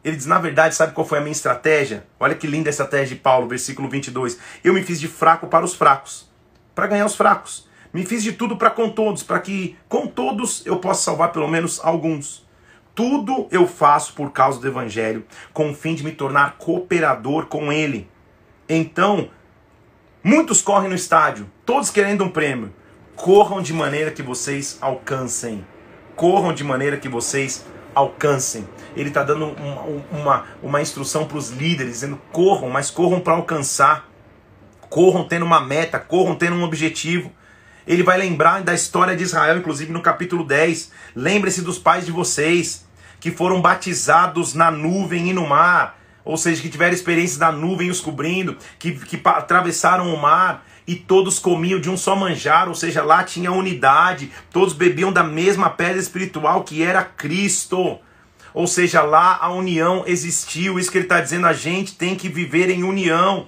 Ele diz, na verdade, sabe qual foi a minha estratégia? Olha que linda a estratégia de Paulo, versículo 22. Eu me fiz de fraco para os fracos, para ganhar os fracos. Me fiz de tudo para com todos, para que com todos eu possa salvar pelo menos alguns. Tudo eu faço por causa do evangelho, com o fim de me tornar cooperador com ele. Então, muitos correm no estádio, todos querendo um prêmio. Corram de maneira que vocês alcancem. Corram de maneira que vocês alcancem. Ele está dando uma, uma, uma instrução para os líderes, dizendo: corram, mas corram para alcançar. Corram tendo uma meta, corram tendo um objetivo. Ele vai lembrar da história de Israel, inclusive no capítulo 10. Lembre-se dos pais de vocês, que foram batizados na nuvem e no mar ou seja, que tiveram experiência da nuvem os cobrindo, que, que atravessaram o mar e todos comiam de um só manjar, ou seja, lá tinha unidade, todos bebiam da mesma pedra espiritual que era Cristo. Ou seja, lá a união existiu, isso que ele está dizendo, a gente tem que viver em união.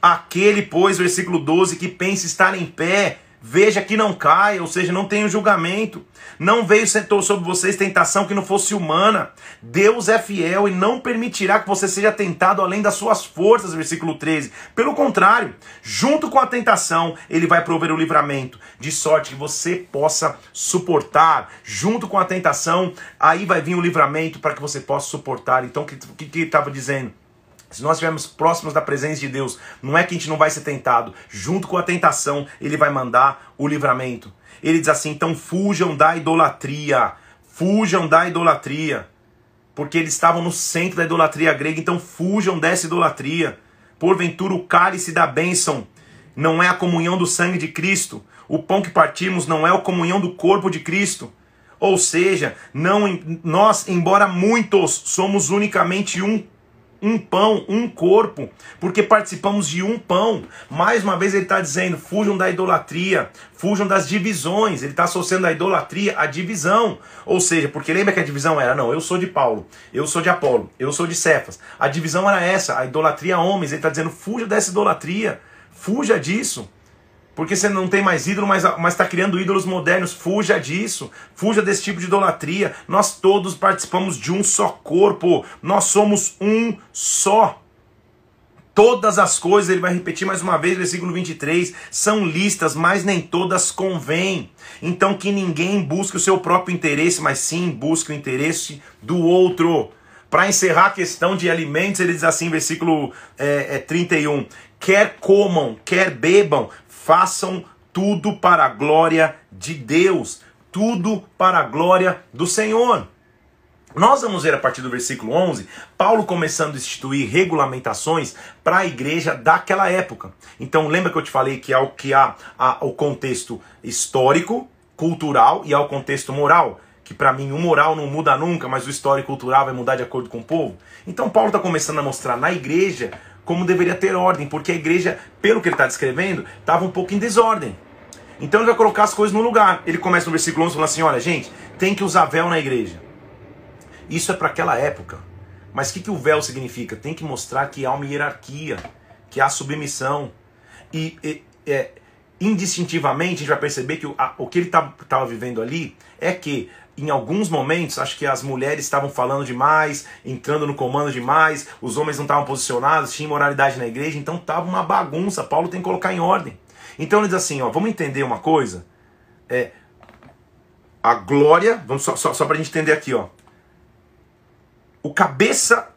Aquele, pois, versículo 12, que pensa estar em pé, Veja que não caia, ou seja, não tenha julgamento. Não veio sentou sobre vocês tentação que não fosse humana. Deus é fiel e não permitirá que você seja tentado além das suas forças, versículo 13. Pelo contrário, junto com a tentação, ele vai prover o livramento, de sorte que você possa suportar. Junto com a tentação, aí vai vir o livramento para que você possa suportar. Então, o que, que ele estava dizendo? Se nós estivermos próximos da presença de Deus, não é que a gente não vai ser tentado. Junto com a tentação, ele vai mandar o livramento. Ele diz assim: então fujam da idolatria. Fujam da idolatria. Porque eles estavam no centro da idolatria grega, então fujam dessa idolatria. Porventura, o cálice da bênção não é a comunhão do sangue de Cristo. O pão que partimos não é a comunhão do corpo de Cristo. Ou seja, não nós, embora muitos, somos unicamente um um pão, um corpo, porque participamos de um pão. Mais uma vez ele está dizendo: fujam da idolatria, fujam das divisões. Ele está associando a idolatria à divisão. Ou seja, porque lembra que a divisão era: não, eu sou de Paulo, eu sou de Apolo, eu sou de Cefas. A divisão era essa, a idolatria a homens. Ele está dizendo: fuja dessa idolatria, fuja disso. Porque você não tem mais ídolo, mas está criando ídolos modernos. Fuja disso. Fuja desse tipo de idolatria. Nós todos participamos de um só corpo. Nós somos um só. Todas as coisas, ele vai repetir mais uma vez, versículo 23, são listas, mas nem todas convêm. Então que ninguém busque o seu próprio interesse, mas sim busque o interesse do outro. Para encerrar a questão de alimentos, ele diz assim, versículo é, é, 31, quer comam, quer bebam, façam tudo para a glória de Deus, tudo para a glória do Senhor. Nós vamos ver a partir do versículo 11, Paulo começando a instituir regulamentações para a igreja daquela época. Então, lembra que eu te falei que há o que há, há o contexto histórico, cultural e há o contexto moral que para mim o moral não muda nunca, mas o histórico cultural vai mudar de acordo com o povo. Então Paulo está começando a mostrar na igreja como deveria ter ordem, porque a igreja, pelo que ele está descrevendo, estava um pouco em desordem. Então ele vai colocar as coisas no lugar. Ele começa no versículo 11 falando assim: olha, gente, tem que usar véu na igreja. Isso é para aquela época. Mas o que, que o véu significa? Tem que mostrar que há uma hierarquia, que há submissão. E, e é, indistintivamente, a gente vai perceber que o, a, o que ele estava tá, vivendo ali é que em alguns momentos, acho que as mulheres estavam falando demais, entrando no comando demais, os homens não estavam posicionados, tinha imoralidade na igreja, então estava uma bagunça. Paulo tem que colocar em ordem. Então ele diz assim: ó, vamos entender uma coisa. É, a glória, vamos só, só, só para a gente entender aqui, ó. O cabeça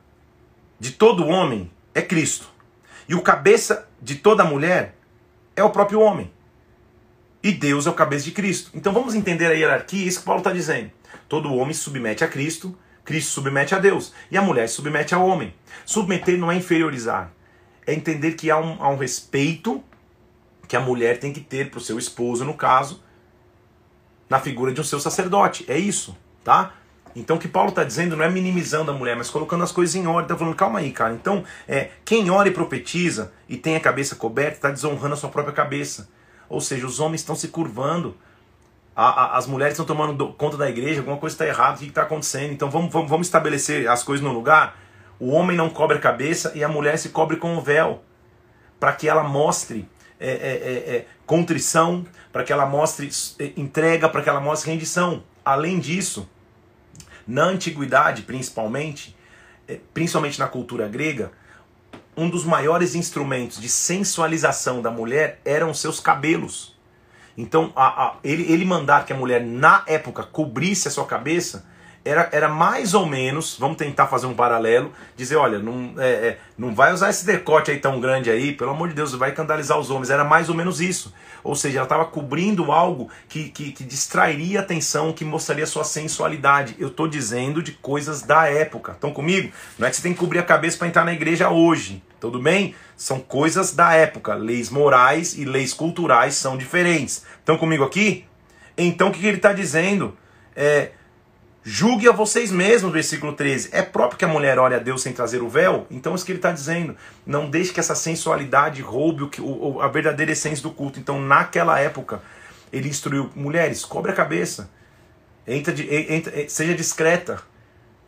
de todo homem é Cristo. E o cabeça de toda mulher é o próprio homem. E Deus é o cabeça de Cristo. Então vamos entender a hierarquia, isso que Paulo está dizendo. Todo homem se submete a Cristo, Cristo submete a Deus. E a mulher se submete ao homem. Submeter não é inferiorizar. É entender que há um, há um respeito que a mulher tem que ter para o seu esposo, no caso, na figura de um seu sacerdote. É isso, tá? Então o que Paulo está dizendo não é minimizando a mulher, mas colocando as coisas em ordem. Está falando, calma aí, cara. Então, é, quem ora e profetiza e tem a cabeça coberta está desonrando a sua própria cabeça. Ou seja, os homens estão se curvando. A, a, as mulheres estão tomando do, conta da igreja, alguma coisa está errada, o que está acontecendo? Então vamos, vamos, vamos estabelecer as coisas no lugar. O homem não cobre a cabeça e a mulher se cobre com o véu. Para que ela mostre é, é, é, é contrição, para que ela mostre é, entrega, para que ela mostre rendição. Além disso, na antiguidade, principalmente, eh, principalmente na cultura grega, um dos maiores instrumentos de sensualização da mulher eram seus cabelos. Então, a, a, ele, ele mandar que a mulher, na época, cobrisse a sua cabeça era, era mais ou menos, vamos tentar fazer um paralelo, dizer, olha, não, é, é, não vai usar esse decote aí tão grande aí, pelo amor de Deus, vai escandalizar os homens. Era mais ou menos isso. Ou seja, ela estava cobrindo algo que, que, que, distrairia a atenção, que mostraria sua sensualidade. Eu estou dizendo de coisas da época. Estão comigo? Não é que você tem que cobrir a cabeça para entrar na igreja hoje. Tudo bem? São coisas da época. Leis morais e leis culturais são diferentes. Estão comigo aqui? Então o que, que ele está dizendo? É, Julgue a vocês mesmos, versículo 13. É próprio que a mulher ore a Deus sem trazer o véu? Então é isso que ele está dizendo. Não deixe que essa sensualidade roube o, o, a verdadeira essência do culto. Então, naquela época, ele instruiu mulheres, cobre a cabeça, entra de, entra, seja discreta.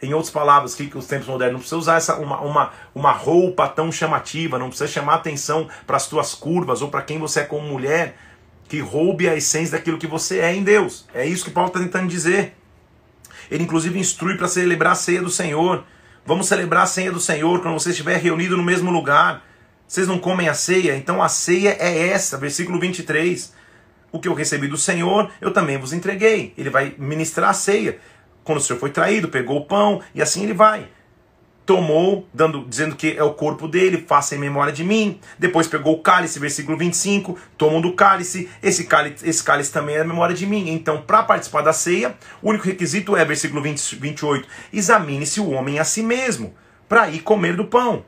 Em outras palavras, que os tempos modernos não precisa usar essa, uma, uma, uma roupa tão chamativa, não precisa chamar atenção para as tuas curvas ou para quem você é como mulher, que roube a essência daquilo que você é em Deus. É isso que Paulo está tentando dizer. Ele inclusive instrui para celebrar a ceia do Senhor. Vamos celebrar a ceia do Senhor quando você estiver reunido no mesmo lugar. Vocês não comem a ceia? Então a ceia é essa, versículo 23. O que eu recebi do Senhor, eu também vos entreguei. Ele vai ministrar a ceia. Quando o Senhor foi traído, pegou o pão e assim ele vai tomou, dando, dizendo que é o corpo dele, faça em memória de mim. Depois pegou o cálice, versículo 25, tomam do cálice, esse cálice, esse cálice também é a memória de mim. Então, para participar da ceia, o único requisito é, versículo 20, 28, examine-se o homem a si mesmo, para ir comer do pão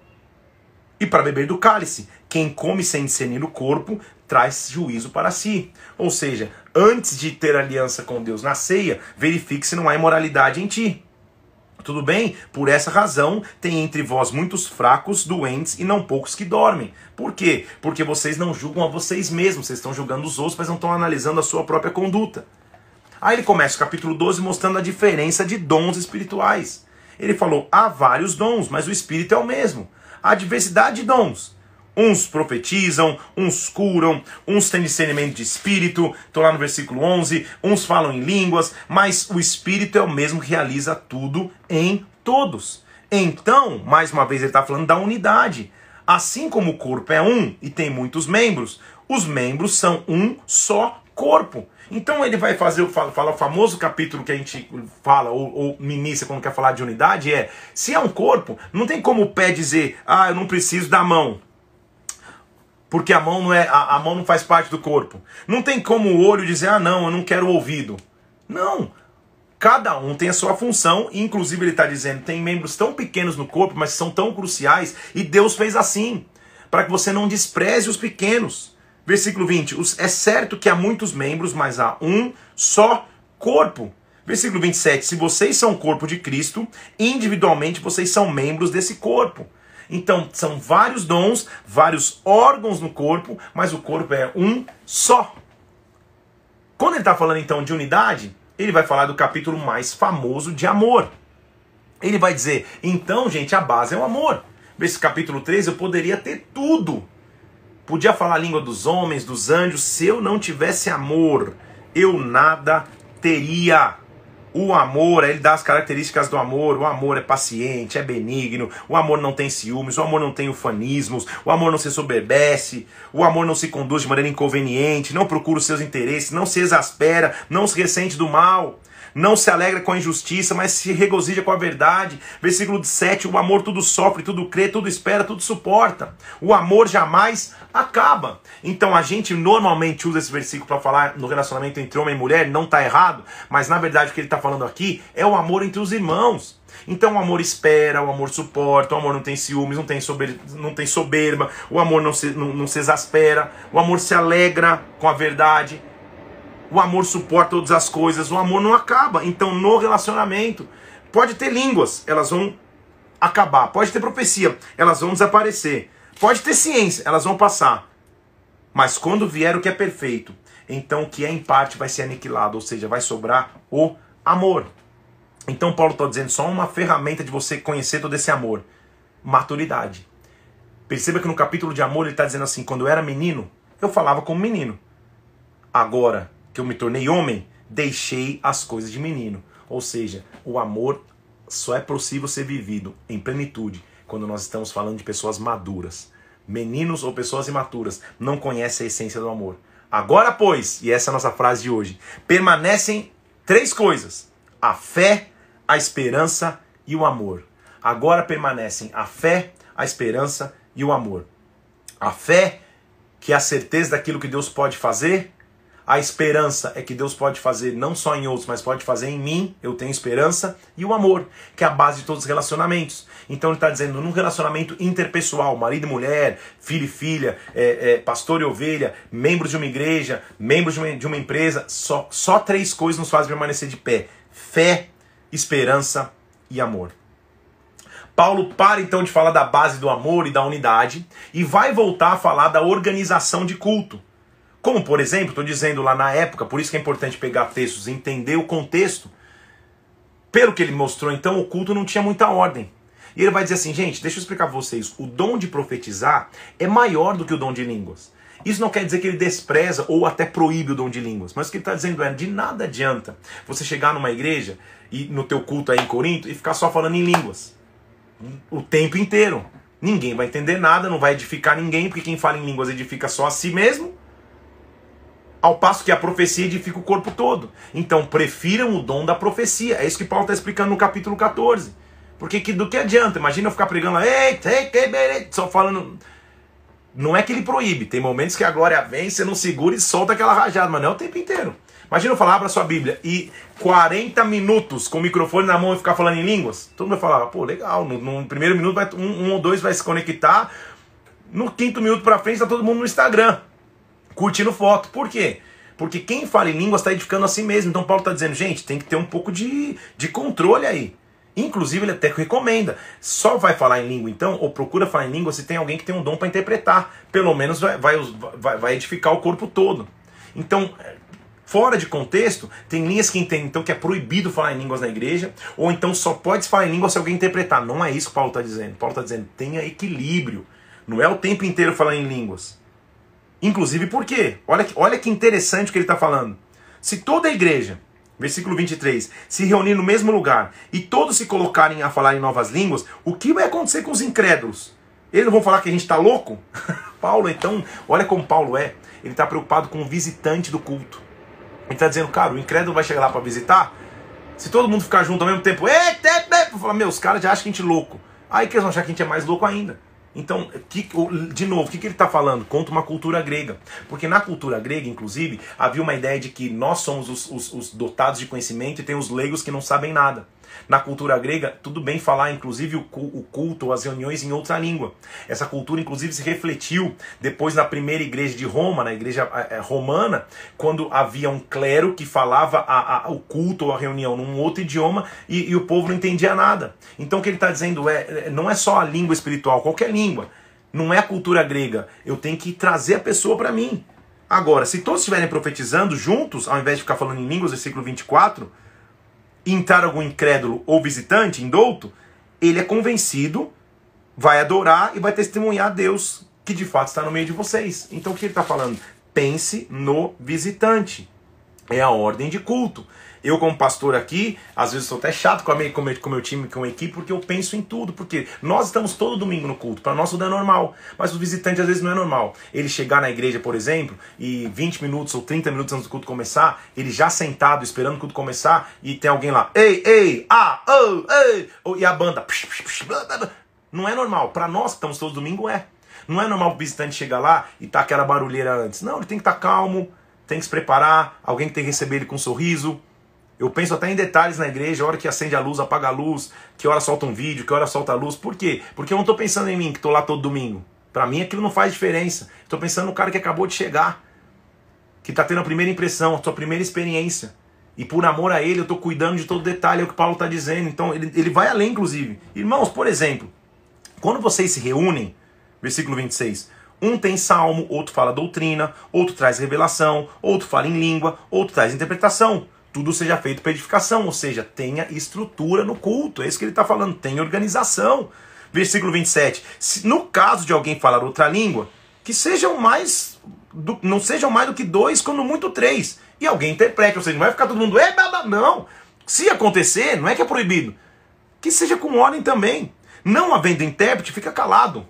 e para beber do cálice. Quem come sem discernir o corpo, traz juízo para si. Ou seja, antes de ter aliança com Deus na ceia, verifique se não há imoralidade em ti. Tudo bem? Por essa razão, tem entre vós muitos fracos, doentes e não poucos que dormem. Por quê? Porque vocês não julgam a vocês mesmos, vocês estão julgando os outros, mas não estão analisando a sua própria conduta. Aí ele começa o capítulo 12 mostrando a diferença de dons espirituais. Ele falou: há vários dons, mas o espírito é o mesmo. Há diversidade de dons. Uns profetizam, uns curam, uns têm discernimento de espírito, estou lá no versículo 11, uns falam em línguas, mas o espírito é o mesmo que realiza tudo em todos. Então, mais uma vez, ele está falando da unidade. Assim como o corpo é um e tem muitos membros, os membros são um só corpo. Então ele vai fazer, fala, o famoso capítulo que a gente fala, ou, ou ministra quando quer falar de unidade, é, se é um corpo, não tem como o pé dizer, ah, eu não preciso da mão porque a mão não é a, a, mão não faz parte do corpo. Não tem como o olho dizer: "Ah, não, eu não quero o ouvido". Não. Cada um tem a sua função, e inclusive ele está dizendo, tem membros tão pequenos no corpo, mas são tão cruciais, e Deus fez assim, para que você não despreze os pequenos. Versículo 20: É certo que há muitos membros, mas há um só corpo. Versículo 27: Se vocês são o corpo de Cristo, individualmente vocês são membros desse corpo. Então, são vários dons, vários órgãos no corpo, mas o corpo é um só. Quando ele está falando então de unidade, ele vai falar do capítulo mais famoso de amor. Ele vai dizer: então, gente, a base é o amor. Nesse capítulo 13 eu poderia ter tudo. Podia falar a língua dos homens, dos anjos, se eu não tivesse amor, eu nada teria. O amor, ele dá as características do amor. O amor é paciente, é benigno. O amor não tem ciúmes. O amor não tem ufanismos. O amor não se soberbece. O amor não se conduz de maneira inconveniente. Não procura os seus interesses. Não se exaspera. Não se ressente do mal. Não se alegra com a injustiça, mas se regozija com a verdade. Versículo 7: O amor tudo sofre, tudo crê, tudo espera, tudo suporta. O amor jamais acaba. Então a gente normalmente usa esse versículo para falar no relacionamento entre homem e mulher, não está errado, mas na verdade o que ele está falando aqui é o amor entre os irmãos. Então o amor espera, o amor suporta, o amor não tem ciúmes, não tem, sober, não tem soberba, o amor não se, não, não se exaspera, o amor se alegra com a verdade, o amor suporta todas as coisas, o amor não acaba. Então no relacionamento pode ter línguas, elas vão acabar, pode ter profecia, elas vão desaparecer, pode ter ciência, elas vão passar. Mas quando vier o que é perfeito, então o que é em parte vai ser aniquilado, ou seja, vai sobrar o amor. Então Paulo está dizendo só uma ferramenta de você conhecer todo esse amor. Maturidade. Perceba que no capítulo de amor ele está dizendo assim: quando eu era menino, eu falava como menino. Agora que eu me tornei homem, deixei as coisas de menino. Ou seja, o amor só é possível ser vivido em plenitude quando nós estamos falando de pessoas maduras. Meninos ou pessoas imaturas não conhecem a essência do amor. Agora, pois, e essa é a nossa frase de hoje, permanecem três coisas: a fé, a esperança e o amor. Agora permanecem a fé, a esperança e o amor. A fé, que é a certeza daquilo que Deus pode fazer, a esperança é que Deus pode fazer não só em outros, mas pode fazer em mim. Eu tenho esperança. E o amor, que é a base de todos os relacionamentos. Então ele está dizendo, num relacionamento interpessoal, marido e mulher, filho e filha, é, é, pastor e ovelha, membros de uma igreja, membros de uma, de uma empresa, só, só três coisas nos fazem permanecer de pé: fé, esperança e amor. Paulo para então de falar da base do amor e da unidade e vai voltar a falar da organização de culto. Como, por exemplo, estou dizendo lá na época, por isso que é importante pegar textos e entender o contexto. Pelo que ele mostrou, então, o culto não tinha muita ordem. E ele vai dizer assim, gente, deixa eu explicar para vocês: o dom de profetizar é maior do que o dom de línguas. Isso não quer dizer que ele despreza ou até proíbe o dom de línguas, mas o que ele está dizendo é: de nada adianta você chegar numa igreja e no teu culto aí em Corinto e ficar só falando em línguas o tempo inteiro. Ninguém vai entender nada, não vai edificar ninguém, porque quem fala em línguas edifica só a si mesmo. Ao passo que a profecia edifica o corpo todo. Então, prefiram o dom da profecia. É isso que Paulo está explicando no capítulo 14. Porque que, do que adianta? Imagina eu ficar pregando lá, eita, só falando. Não é que ele proíbe. Tem momentos que a glória vem, você não segura e solta aquela rajada, mas não é o tempo inteiro. Imagina eu falar, abra sua Bíblia e 40 minutos com o microfone na mão e ficar falando em línguas. Todo mundo vai falar, pô, legal. No, no primeiro minuto, vai, um, um, ou dois vai se conectar. No quinto minuto pra frente, tá todo mundo no Instagram, curtindo foto. Por quê? Porque quem fala em línguas está edificando a si mesmo. Então Paulo está dizendo, gente, tem que ter um pouco de, de controle aí. Inclusive, ele até recomenda. Só vai falar em língua, então, ou procura falar em língua se tem alguém que tem um dom para interpretar. Pelo menos vai, vai, vai, edificar o corpo todo. Então, Fora de contexto, tem linhas que entendem então que é proibido falar em línguas na igreja, ou então só pode falar em língua se alguém interpretar. Não é isso que Paulo está dizendo. Paulo está dizendo, tenha equilíbrio. Não é o tempo inteiro falar em línguas. Inclusive por quê? Olha, olha que interessante o que ele está falando. Se toda a igreja, versículo 23, se reunir no mesmo lugar e todos se colocarem a falar em novas línguas, o que vai acontecer com os incrédulos? Eles não vão falar que a gente está louco? Paulo, então, olha como Paulo é. Ele está preocupado com o visitante do culto. Ele está dizendo, cara, o incrédulo vai chegar lá para visitar. Se todo mundo ficar junto ao mesmo tempo, eita, falar, meu, os caras já acham que a gente é louco. Aí que eles vão achar que a gente é mais louco ainda. Então, que, de novo, o que, que ele está falando? Conta uma cultura grega. Porque na cultura grega, inclusive, havia uma ideia de que nós somos os, os, os dotados de conhecimento e tem os leigos que não sabem nada. Na cultura grega, tudo bem falar, inclusive, o culto, as reuniões em outra língua. Essa cultura, inclusive, se refletiu depois na primeira igreja de Roma, na igreja é, romana, quando havia um clero que falava a, a, o culto ou a reunião num outro idioma e, e o povo não entendia nada. Então, o que ele está dizendo é: não é só a língua espiritual, qualquer língua. Não é a cultura grega. Eu tenho que trazer a pessoa para mim. Agora, se todos estiverem profetizando juntos, ao invés de ficar falando em línguas, versículo 24, entrar algum incrédulo ou visitante, indouto, ele é convencido, vai adorar e vai testemunhar a Deus que de fato está no meio de vocês. Então o que ele está falando? Pense no visitante. é a ordem de culto. Eu, como pastor aqui, às vezes sou até chato com, a minha, com, meu, com meu time, com a equipe, porque eu penso em tudo. Porque nós estamos todo domingo no culto. Para nós tudo é normal. Mas o visitante às vezes não é normal. Ele chegar na igreja, por exemplo, e 20 minutos ou 30 minutos antes do culto começar, ele já sentado, esperando o culto começar, e tem alguém lá, ei, ei, ah, oh, ei, e a banda. Não é normal. Para nós que estamos todos domingo, é. Não é normal o visitante chegar lá e tá aquela barulheira antes. Não, ele tem que estar tá calmo, tem que se preparar, alguém tem que receber ele com um sorriso. Eu penso até em detalhes na igreja, a hora que acende a luz, apaga a luz, que hora solta um vídeo, que hora solta a luz. Por quê? Porque eu não estou pensando em mim, que estou lá todo domingo. Para mim aquilo não faz diferença. Estou pensando no cara que acabou de chegar, que está tendo a primeira impressão, a sua primeira experiência. E por amor a ele, eu estou cuidando de todo detalhe, é o que Paulo está dizendo. Então ele, ele vai além, inclusive. Irmãos, por exemplo, quando vocês se reúnem, versículo 26, um tem salmo, outro fala doutrina, outro traz revelação, outro fala em língua, outro traz interpretação tudo seja feito para edificação, ou seja, tenha estrutura no culto. É isso que ele está falando, tenha organização. Versículo 27. Se, no caso de alguém falar outra língua, que sejam mais. Do, não sejam mais do que dois, quando muito três. E alguém interprete, ou seja, não vai ficar todo mundo. É, não. Se acontecer, não é que é proibido. Que seja com ordem também. Não havendo intérprete, fica calado.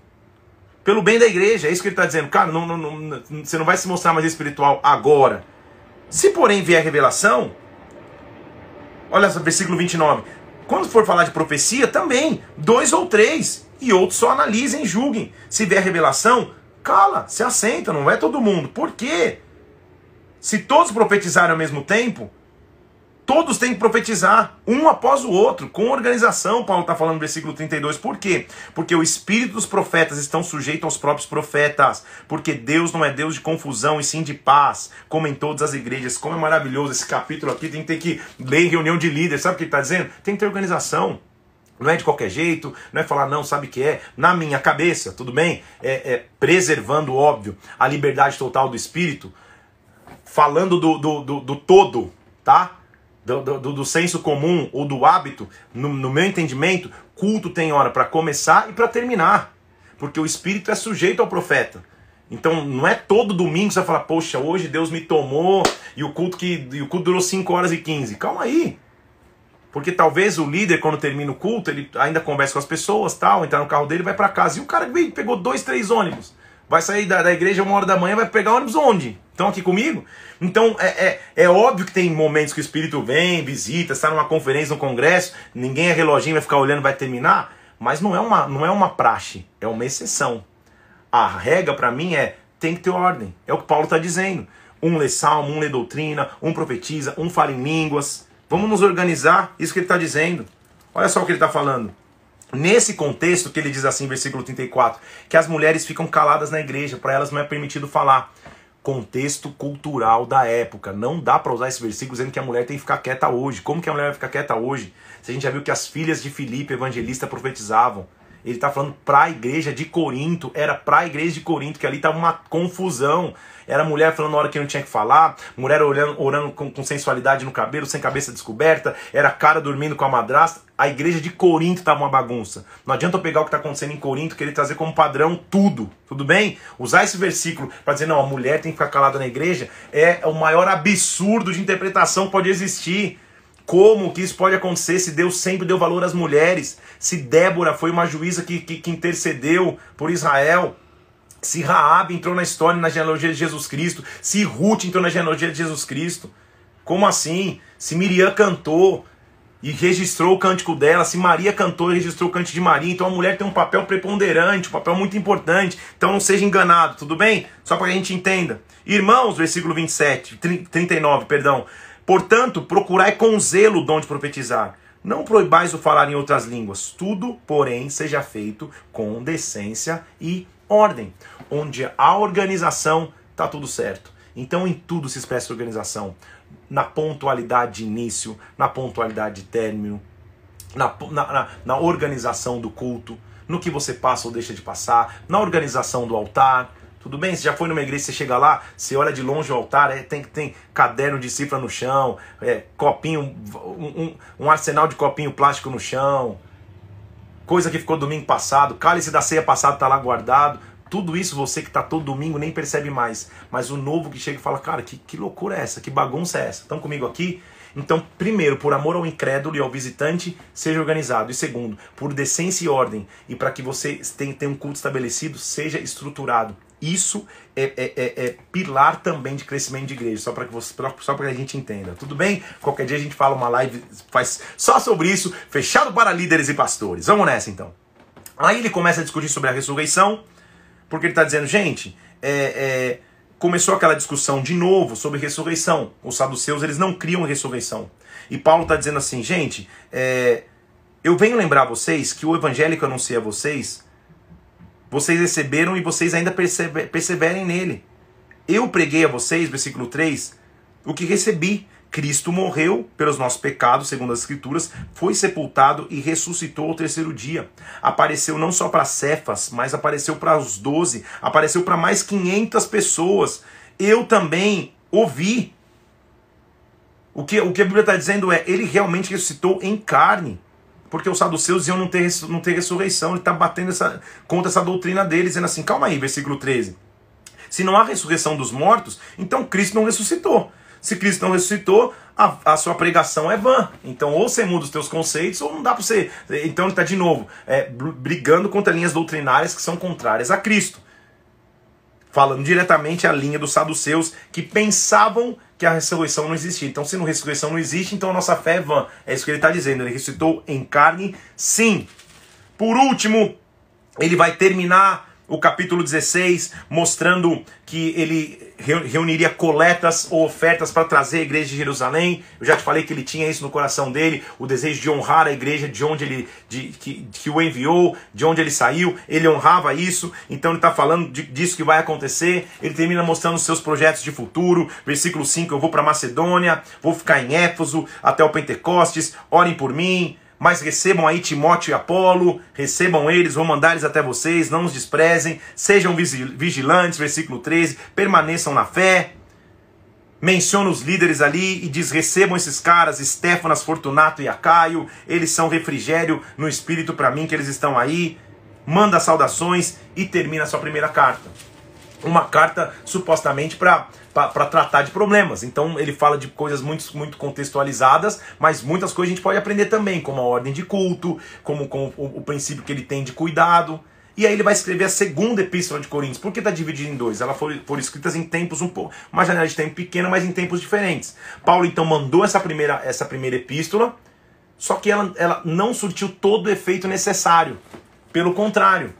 Pelo bem da igreja, é isso que ele está dizendo. Cara, não, não, não, você não vai se mostrar mais espiritual agora. Se porém vier revelação, Olha só, versículo 29. Quando for falar de profecia, também, dois ou três, e outros só analisem julguem. Se vier revelação, cala, se assenta, não é todo mundo. Por quê? Se todos profetizarem ao mesmo tempo, Todos têm que profetizar, um após o outro, com organização. Paulo está falando no versículo 32. Por quê? Porque o espírito dos profetas estão sujeitos aos próprios profetas. Porque Deus não é Deus de confusão e sim de paz, como em todas as igrejas. Como é maravilhoso esse capítulo aqui. Tem que ter que ler em reunião de líderes. Sabe o que ele está dizendo? Tem que ter organização. Não é de qualquer jeito, não é falar, não, sabe o que é? Na minha cabeça, tudo bem? É, é preservando, óbvio, a liberdade total do espírito, falando do, do, do, do todo, tá? Do, do, do senso comum ou do hábito, no, no meu entendimento, culto tem hora para começar e para terminar. Porque o espírito é sujeito ao profeta. Então não é todo domingo você vai falar, poxa, hoje Deus me tomou e o culto que o culto durou 5 horas e 15. Calma aí. Porque talvez o líder, quando termina o culto, ele ainda conversa com as pessoas, tal, entrar no carro dele vai para casa. E o cara veio, pegou dois, três ônibus. Vai sair da, da igreja uma hora da manhã, vai pegar ônibus onde? Estão aqui comigo? Então é, é, é, óbvio que tem momentos que o Espírito vem, visita, está numa conferência, num congresso, ninguém é reloginho, vai ficar olhando, vai terminar. Mas não é uma, não é uma praxe, é uma exceção. A regra para mim é tem que ter ordem. É o que Paulo está dizendo. Um lê salmo, um lê doutrina, um profetiza, um fala em línguas. Vamos nos organizar, isso que ele está dizendo. Olha só o que ele está falando. Nesse contexto que ele diz assim, versículo 34, que as mulheres ficam caladas na igreja, para elas não é permitido falar. Contexto cultural da época. Não dá para usar esse versículo dizendo que a mulher tem que ficar quieta hoje. Como que a mulher vai ficar quieta hoje? Se a gente já viu que as filhas de Filipe, evangelista, profetizavam. Ele está falando para a igreja de Corinto, era para a igreja de Corinto, que ali estava uma confusão. Era mulher falando na hora que não tinha que falar, mulher orando, orando com, com, sensualidade no cabelo, sem cabeça descoberta, era cara dormindo com a madrasta. A igreja de Corinto estava uma bagunça. Não adianta eu pegar o que está acontecendo em Corinto, querer trazer como padrão tudo, tudo bem? Usar esse versículo para dizer, não, a mulher tem que ficar calada na igreja, é o maior absurdo de interpretação que pode existir. Como que isso pode acontecer se Deus sempre deu valor às mulheres? Se Débora foi uma juíza que, que, que intercedeu por Israel? Se Raab entrou na história, na genealogia de Jesus Cristo? Se Ruth entrou na genealogia de Jesus Cristo? Como assim? Se Miriam cantou e registrou o cântico dela, se Maria cantou e registrou o cântico de Maria, então a mulher tem um papel preponderante, um papel muito importante. Então não seja enganado, tudo bem? Só para a gente entenda. Irmãos, versículo 27, 39, perdão. Portanto, procurai com zelo o dom de profetizar. Não proibais o falar em outras línguas. Tudo, porém, seja feito com decência e ordem. Onde há organização, está tudo certo. Então, em tudo se expressa organização. Na pontualidade de início, na pontualidade de término, na, na, na organização do culto, no que você passa ou deixa de passar, na organização do altar, tudo bem? Você já foi numa igreja, você chega lá, você olha de longe o altar, é, tem, tem caderno de cifra no chão, é, copinho, um, um, um, arsenal de copinho plástico no chão, coisa que ficou domingo passado, cálice da ceia passado está lá guardado. tudo isso você que está todo domingo nem percebe mais. Mas o novo que chega e fala, cara, que, que loucura é essa? Que bagunça é essa? Estão comigo aqui? Então, primeiro, por amor ao incrédulo e ao visitante, seja organizado. E segundo, por decência e ordem, e para que você tenha, tenha um culto estabelecido, seja estruturado. Isso é, é, é, é, pilar também de crescimento de igreja, só para que você, só para que a gente entenda. Tudo bem? Qualquer dia a gente fala uma live faz só sobre isso, fechado para líderes e pastores. Vamos nessa então. Aí ele começa a discutir sobre a ressurreição, porque ele está dizendo, gente, é, é, começou aquela discussão de novo sobre ressurreição. Os saduceus eles não criam ressurreição. E Paulo está dizendo assim, gente, é, eu venho lembrar vocês que o evangelho anunciei a vocês, vocês receberam e vocês ainda perseverem nele. Eu preguei a vocês, versículo 3, o que recebi, Cristo morreu pelos nossos pecados, segundo as Escrituras, foi sepultado e ressuscitou ao terceiro dia. Apareceu não só para Cefas, mas apareceu para os doze, apareceu para mais 500 pessoas. Eu também ouvi. O que, o que a Bíblia está dizendo é: ele realmente ressuscitou em carne. Porque os saduceus iam não ter, não ter ressurreição. Ele está batendo essa, contra essa doutrina deles, dizendo assim: calma aí, versículo 13. Se não há ressurreição dos mortos, então Cristo não ressuscitou. Se Cristo não ressuscitou, a, a, sua pregação é vã. Então, ou você muda os teus conceitos, ou não dá para você. Então, ele está de novo é, brigando contra linhas doutrinárias que são contrárias a Cristo. Falando diretamente a linha dos saduceus que pensavam que a ressurreição não existia. Então, se a ressurreição não existe, então a nossa fé é vã. É isso que ele está dizendo. Ele ressuscitou em carne, sim. Por último, ele vai terminar o capítulo 16, mostrando que ele reuniria coletas ou ofertas para trazer a igreja de Jerusalém. Eu já te falei que ele tinha isso no coração dele, o desejo de honrar a igreja de onde ele de, que, que o enviou, de onde ele saiu. Ele honrava isso, então ele está falando de, disso que vai acontecer. Ele termina mostrando os seus projetos de futuro. Versículo 5: Eu vou para Macedônia, vou ficar em Éfeso até o Pentecostes, orem por mim mas recebam aí Timóteo e Apolo, recebam eles, vou mandar eles até vocês, não os desprezem, sejam vigilantes, versículo 13, permaneçam na fé. Menciona os líderes ali e diz: recebam esses caras, Estéfanas, Fortunato e Acaio, eles são refrigério no espírito para mim que eles estão aí. Manda saudações e termina a sua primeira carta. Uma carta supostamente para para tratar de problemas. Então ele fala de coisas muito, muito contextualizadas, mas muitas coisas a gente pode aprender também, como a ordem de culto, como, como o, o princípio que ele tem de cuidado. E aí ele vai escrever a segunda epístola de Coríntios. Por que está dividida em dois? Elas foram, foram escritas em tempos um pouco, uma janela de tempo pequena, mas em tempos diferentes. Paulo então mandou essa primeira, essa primeira epístola, só que ela, ela não surtiu todo o efeito necessário. Pelo contrário,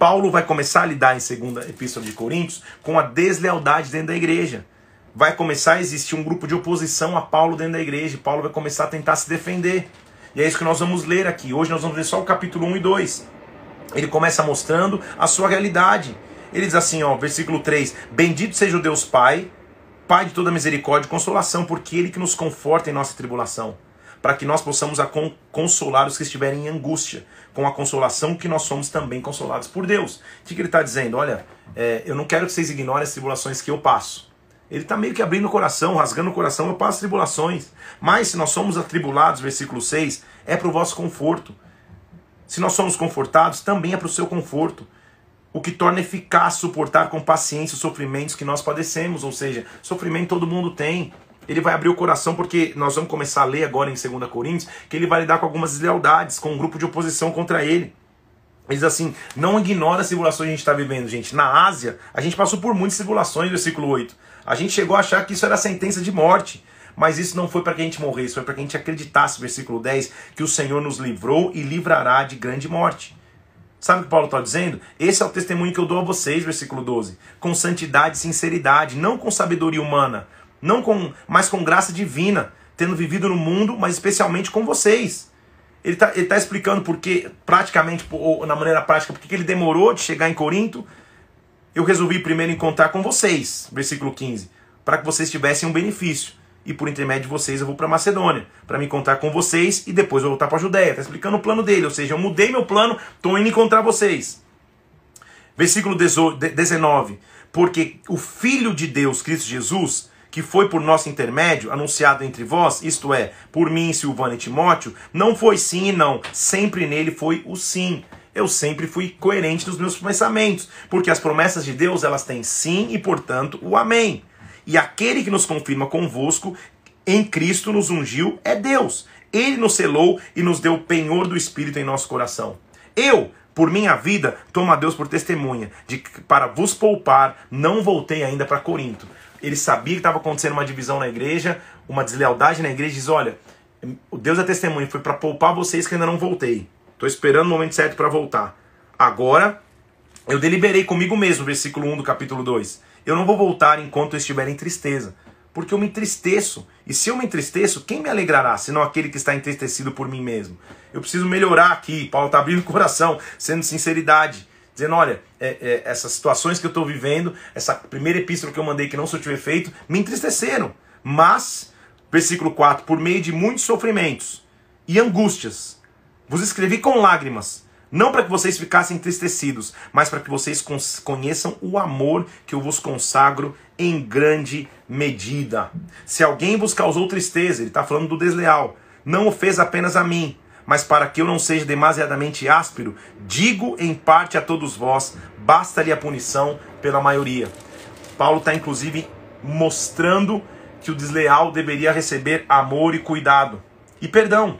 Paulo vai começar a lidar em segunda epístola de Coríntios com a deslealdade dentro da igreja. Vai começar a existir um grupo de oposição a Paulo dentro da igreja. Paulo vai começar a tentar se defender. E é isso que nós vamos ler aqui. Hoje nós vamos ler só o capítulo 1 e 2. Ele começa mostrando a sua realidade. Ele diz assim, ó, versículo 3: Bendito seja o Deus Pai, Pai de toda misericórdia e consolação, porque Ele que nos conforta em nossa tribulação para que nós possamos consolar os que estiverem em angústia, com a consolação que nós somos também consolados por Deus. O que, ele está dizendo? Olha, é, eu não quero que vocês ignorem as tribulações que eu passo. Ele está meio que abrindo o coração, rasgando o coração, eu passo tribulações. Mas se nós somos atribulados, versículo 6, é para o vosso conforto. Se nós somos confortados, também é para o seu conforto. O que torna eficaz suportar com paciência os sofrimentos que nós padecemos. Ou seja, sofrimento todo mundo tem ele vai abrir o coração, porque nós vamos começar a ler agora em 2 Coríntios, que ele vai lidar com algumas deslealdades, com um grupo de oposição contra ele. Ele diz assim: não ignora as tribulações que a gente está vivendo, gente. Na Ásia, a gente passou por muitas tribulações, versículo 8. A gente chegou a achar que isso era sentença de morte. Mas isso não foi para que a gente morresse, foi para que a gente acreditasse, versículo 10, que o Senhor nos livrou e livrará de grande morte. Sabe o que Paulo está dizendo? Esse é o testemunho que eu dou a vocês, versículo 12. Com santidade e sinceridade, não com sabedoria humana, não com, mas com graça divina, tendo vivido no mundo, mas especialmente com vocês. Ele está ele tá explicando porque, praticamente, ou na maneira prática, porque ele demorou de chegar em Corinto. Eu resolvi primeiro encontrar com vocês, versículo 15, para que vocês tivessem um benefício. E por intermédio de vocês eu vou para Macedônia, para me encontrar com vocês e depois voltar para a Judéia. Está explicando o plano dele, ou seja, eu mudei meu plano, estou indo encontrar vocês. Versículo 19: Porque o Filho de Deus, Cristo Jesus, que foi por nosso intermédio anunciado entre vós, isto é, por mim, Silvano e Timóteo, não foi sim e não, sempre nele foi o sim. eu sempre fui coerente nos meus pensamentos, porque as promessas de Deus, elas têm sim e, portanto, o amém. E aquele que nos confirma convosco em Cristo nos ungiu é Deus. Ele nos selou e nos deu o penhor do Espírito em nosso coração. Eu, por minha vida, tomo a Deus por testemunha de que para vos poupar, não voltei ainda para Corinto. Ele sabia que estava acontecendo uma divisão na igreja, uma deslealdade na igreja, diz: Olha, Deus é testemunha, foi para poupar vocês que ainda não voltei. Estou esperando o momento certo para voltar. Agora, eu deliberei comigo mesmo, versículo 1 do capítulo 2. Eu não vou voltar enquanto eu estiver em tristeza porque eu me entristeço. E se eu me entristeço, quem me alegrará, senão aquele que está entristecido por mim mesmo? Eu preciso melhorar aqui. Paulo está abrindo o coração, sendo sinceridade, dizendo: olha, é, é, essas situações que eu estou vivendo, essa primeira epístola que eu mandei que não surtiu efeito, me entristeceram. Mas, versículo 4: por meio de muitos sofrimentos e angústias, vos escrevi com lágrimas não para que vocês ficassem entristecidos, mas para que vocês conheçam o amor que eu vos consagro em grande medida. Se alguém vos causou tristeza, ele está falando do desleal, não o fez apenas a mim, mas para que eu não seja demasiadamente áspero, digo em parte a todos vós: basta-lhe a punição pela maioria. Paulo está inclusive mostrando que o desleal deveria receber amor e cuidado e perdão.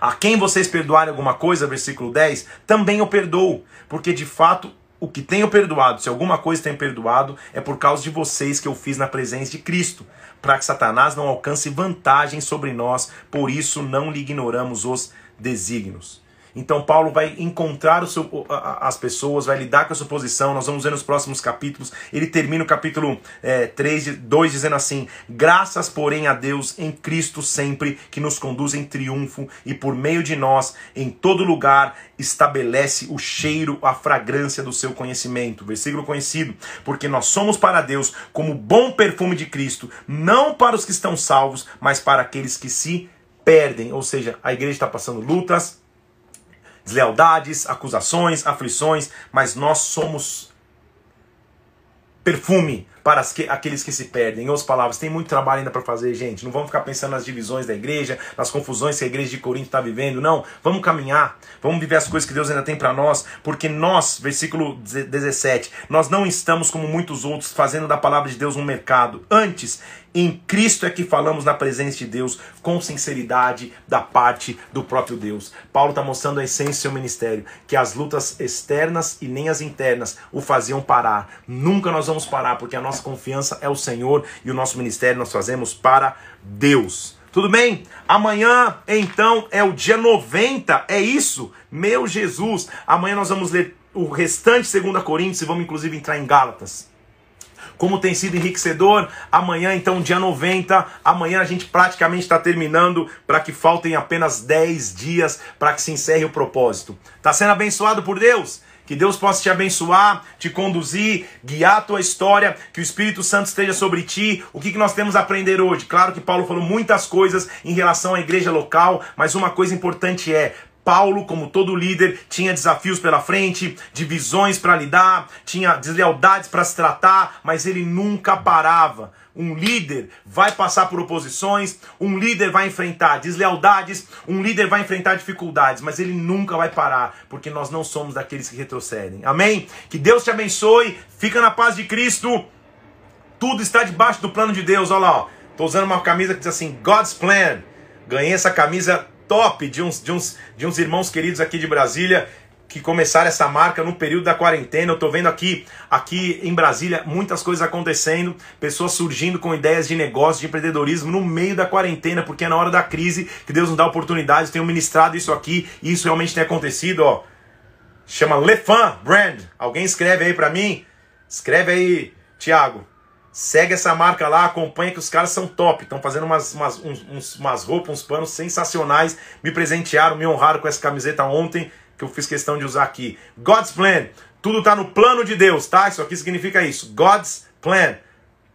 A quem vocês perdoarem alguma coisa, versículo 10, também eu perdoo, porque de fato o que tenho perdoado, se alguma coisa tenho perdoado, é por causa de vocês que eu fiz na presença de Cristo, para que Satanás não alcance vantagem sobre nós, por isso não lhe ignoramos os desígnios. Então Paulo vai encontrar seu, as pessoas, vai lidar com a sua posição. Nós vamos ver nos próximos capítulos. Ele termina o capítulo é, 3, 2 dizendo assim: Graças, porém, a Deus em Cristo sempre, que nos conduz em triunfo e por meio de nós, em todo lugar, estabelece o cheiro, a fragrância do seu conhecimento. Versículo conhecido: Porque nós somos para Deus como bom perfume de Cristo, não para os que estão salvos, mas para aqueles que se perdem. Ou seja, a igreja está passando lutas deslealdades, acusações, aflições, mas nós somos perfume para que, aqueles que se perdem. Em outras palavras, tem muito trabalho ainda para fazer, gente. Não vamos ficar pensando nas divisões da igreja, nas confusões que a igreja de Corinto está vivendo. Não, vamos caminhar, vamos viver as coisas que Deus ainda tem para nós, porque nós, versículo 17, nós não estamos como muitos outros fazendo da palavra de Deus um mercado. Antes, em Cristo é que falamos na presença de Deus com sinceridade da parte do próprio Deus. Paulo está mostrando a essência do seu ministério, que as lutas externas e nem as internas o faziam parar. Nunca nós vamos parar, porque a nossa confiança é o Senhor e o nosso ministério nós fazemos para Deus. Tudo bem? Amanhã, então, é o dia 90. É isso? Meu Jesus. Amanhã nós vamos ler o restante de 2 Coríntios e vamos inclusive entrar em Gálatas como tem sido enriquecedor. Amanhã, então, dia 90. Amanhã a gente praticamente está terminando para que faltem apenas 10 dias para que se encerre o propósito. Está sendo abençoado por Deus? Que Deus possa te abençoar, te conduzir, guiar a tua história, que o Espírito Santo esteja sobre ti. O que, que nós temos a aprender hoje? Claro que Paulo falou muitas coisas em relação à igreja local, mas uma coisa importante é: Paulo, como todo líder, tinha desafios pela frente, divisões para lidar, tinha deslealdades para se tratar, mas ele nunca parava. Um líder vai passar por oposições, um líder vai enfrentar deslealdades, um líder vai enfrentar dificuldades, mas ele nunca vai parar, porque nós não somos daqueles que retrocedem. Amém? Que Deus te abençoe, fica na paz de Cristo. Tudo está debaixo do plano de Deus. Olha lá, ó. Tô usando uma camisa que diz assim: God's plan. Ganhei essa camisa top de uns, de uns, de uns irmãos queridos aqui de Brasília que começaram essa marca no período da quarentena. Eu estou vendo aqui, aqui em Brasília muitas coisas acontecendo, pessoas surgindo com ideias de negócio, de empreendedorismo no meio da quarentena, porque é na hora da crise que Deus nos dá oportunidades. Tenho ministrado isso aqui e isso realmente tem acontecido, ó. Chama Lefan Brand. Alguém escreve aí para mim? Escreve aí, Thiago. Segue essa marca lá, acompanha que os caras são top. Estão fazendo umas, umas, uns, umas roupas, uns panos sensacionais. Me presentearam, me honraram com essa camiseta ontem, que eu fiz questão de usar aqui. God's Plan. Tudo está no plano de Deus, tá? Isso aqui significa isso. God's Plan.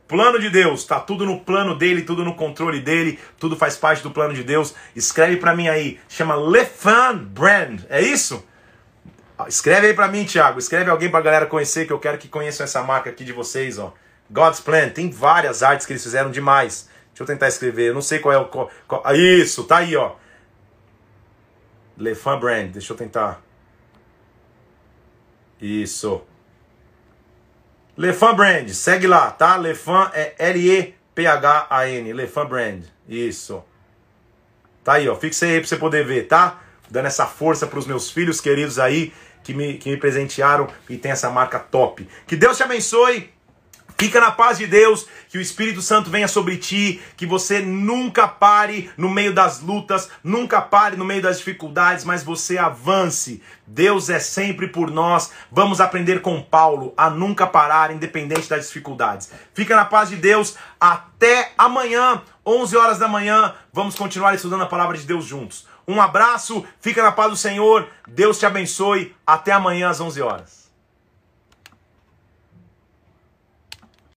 Plano de Deus, tá tudo no plano dele, tudo no controle dele, tudo faz parte do plano de Deus. Escreve para mim aí, chama Lefan Brand, é isso? Escreve aí para mim, Thiago. Escreve alguém pra galera conhecer, que eu quero que conheçam essa marca aqui de vocês, ó. God's Plan, tem várias artes que eles fizeram demais. Deixa eu tentar escrever, eu não sei qual é o. Qual, isso, tá aí, ó. Lefan Brand, deixa eu tentar. Isso. Lefan Brand, segue lá, tá? Lefan é L-E-P-H-A-N. Lefan Brand. Isso. Tá aí, ó. Fixe aí pra você poder ver, tá? Dando essa força pros meus filhos queridos aí que me, que me presentearam e tem essa marca top. Que Deus te abençoe. Fica na paz de Deus, que o Espírito Santo venha sobre ti, que você nunca pare no meio das lutas, nunca pare no meio das dificuldades, mas você avance. Deus é sempre por nós. Vamos aprender com Paulo a nunca parar, independente das dificuldades. Fica na paz de Deus. Até amanhã, 11 horas da manhã. Vamos continuar estudando a palavra de Deus juntos. Um abraço, fica na paz do Senhor. Deus te abençoe. Até amanhã às 11 horas.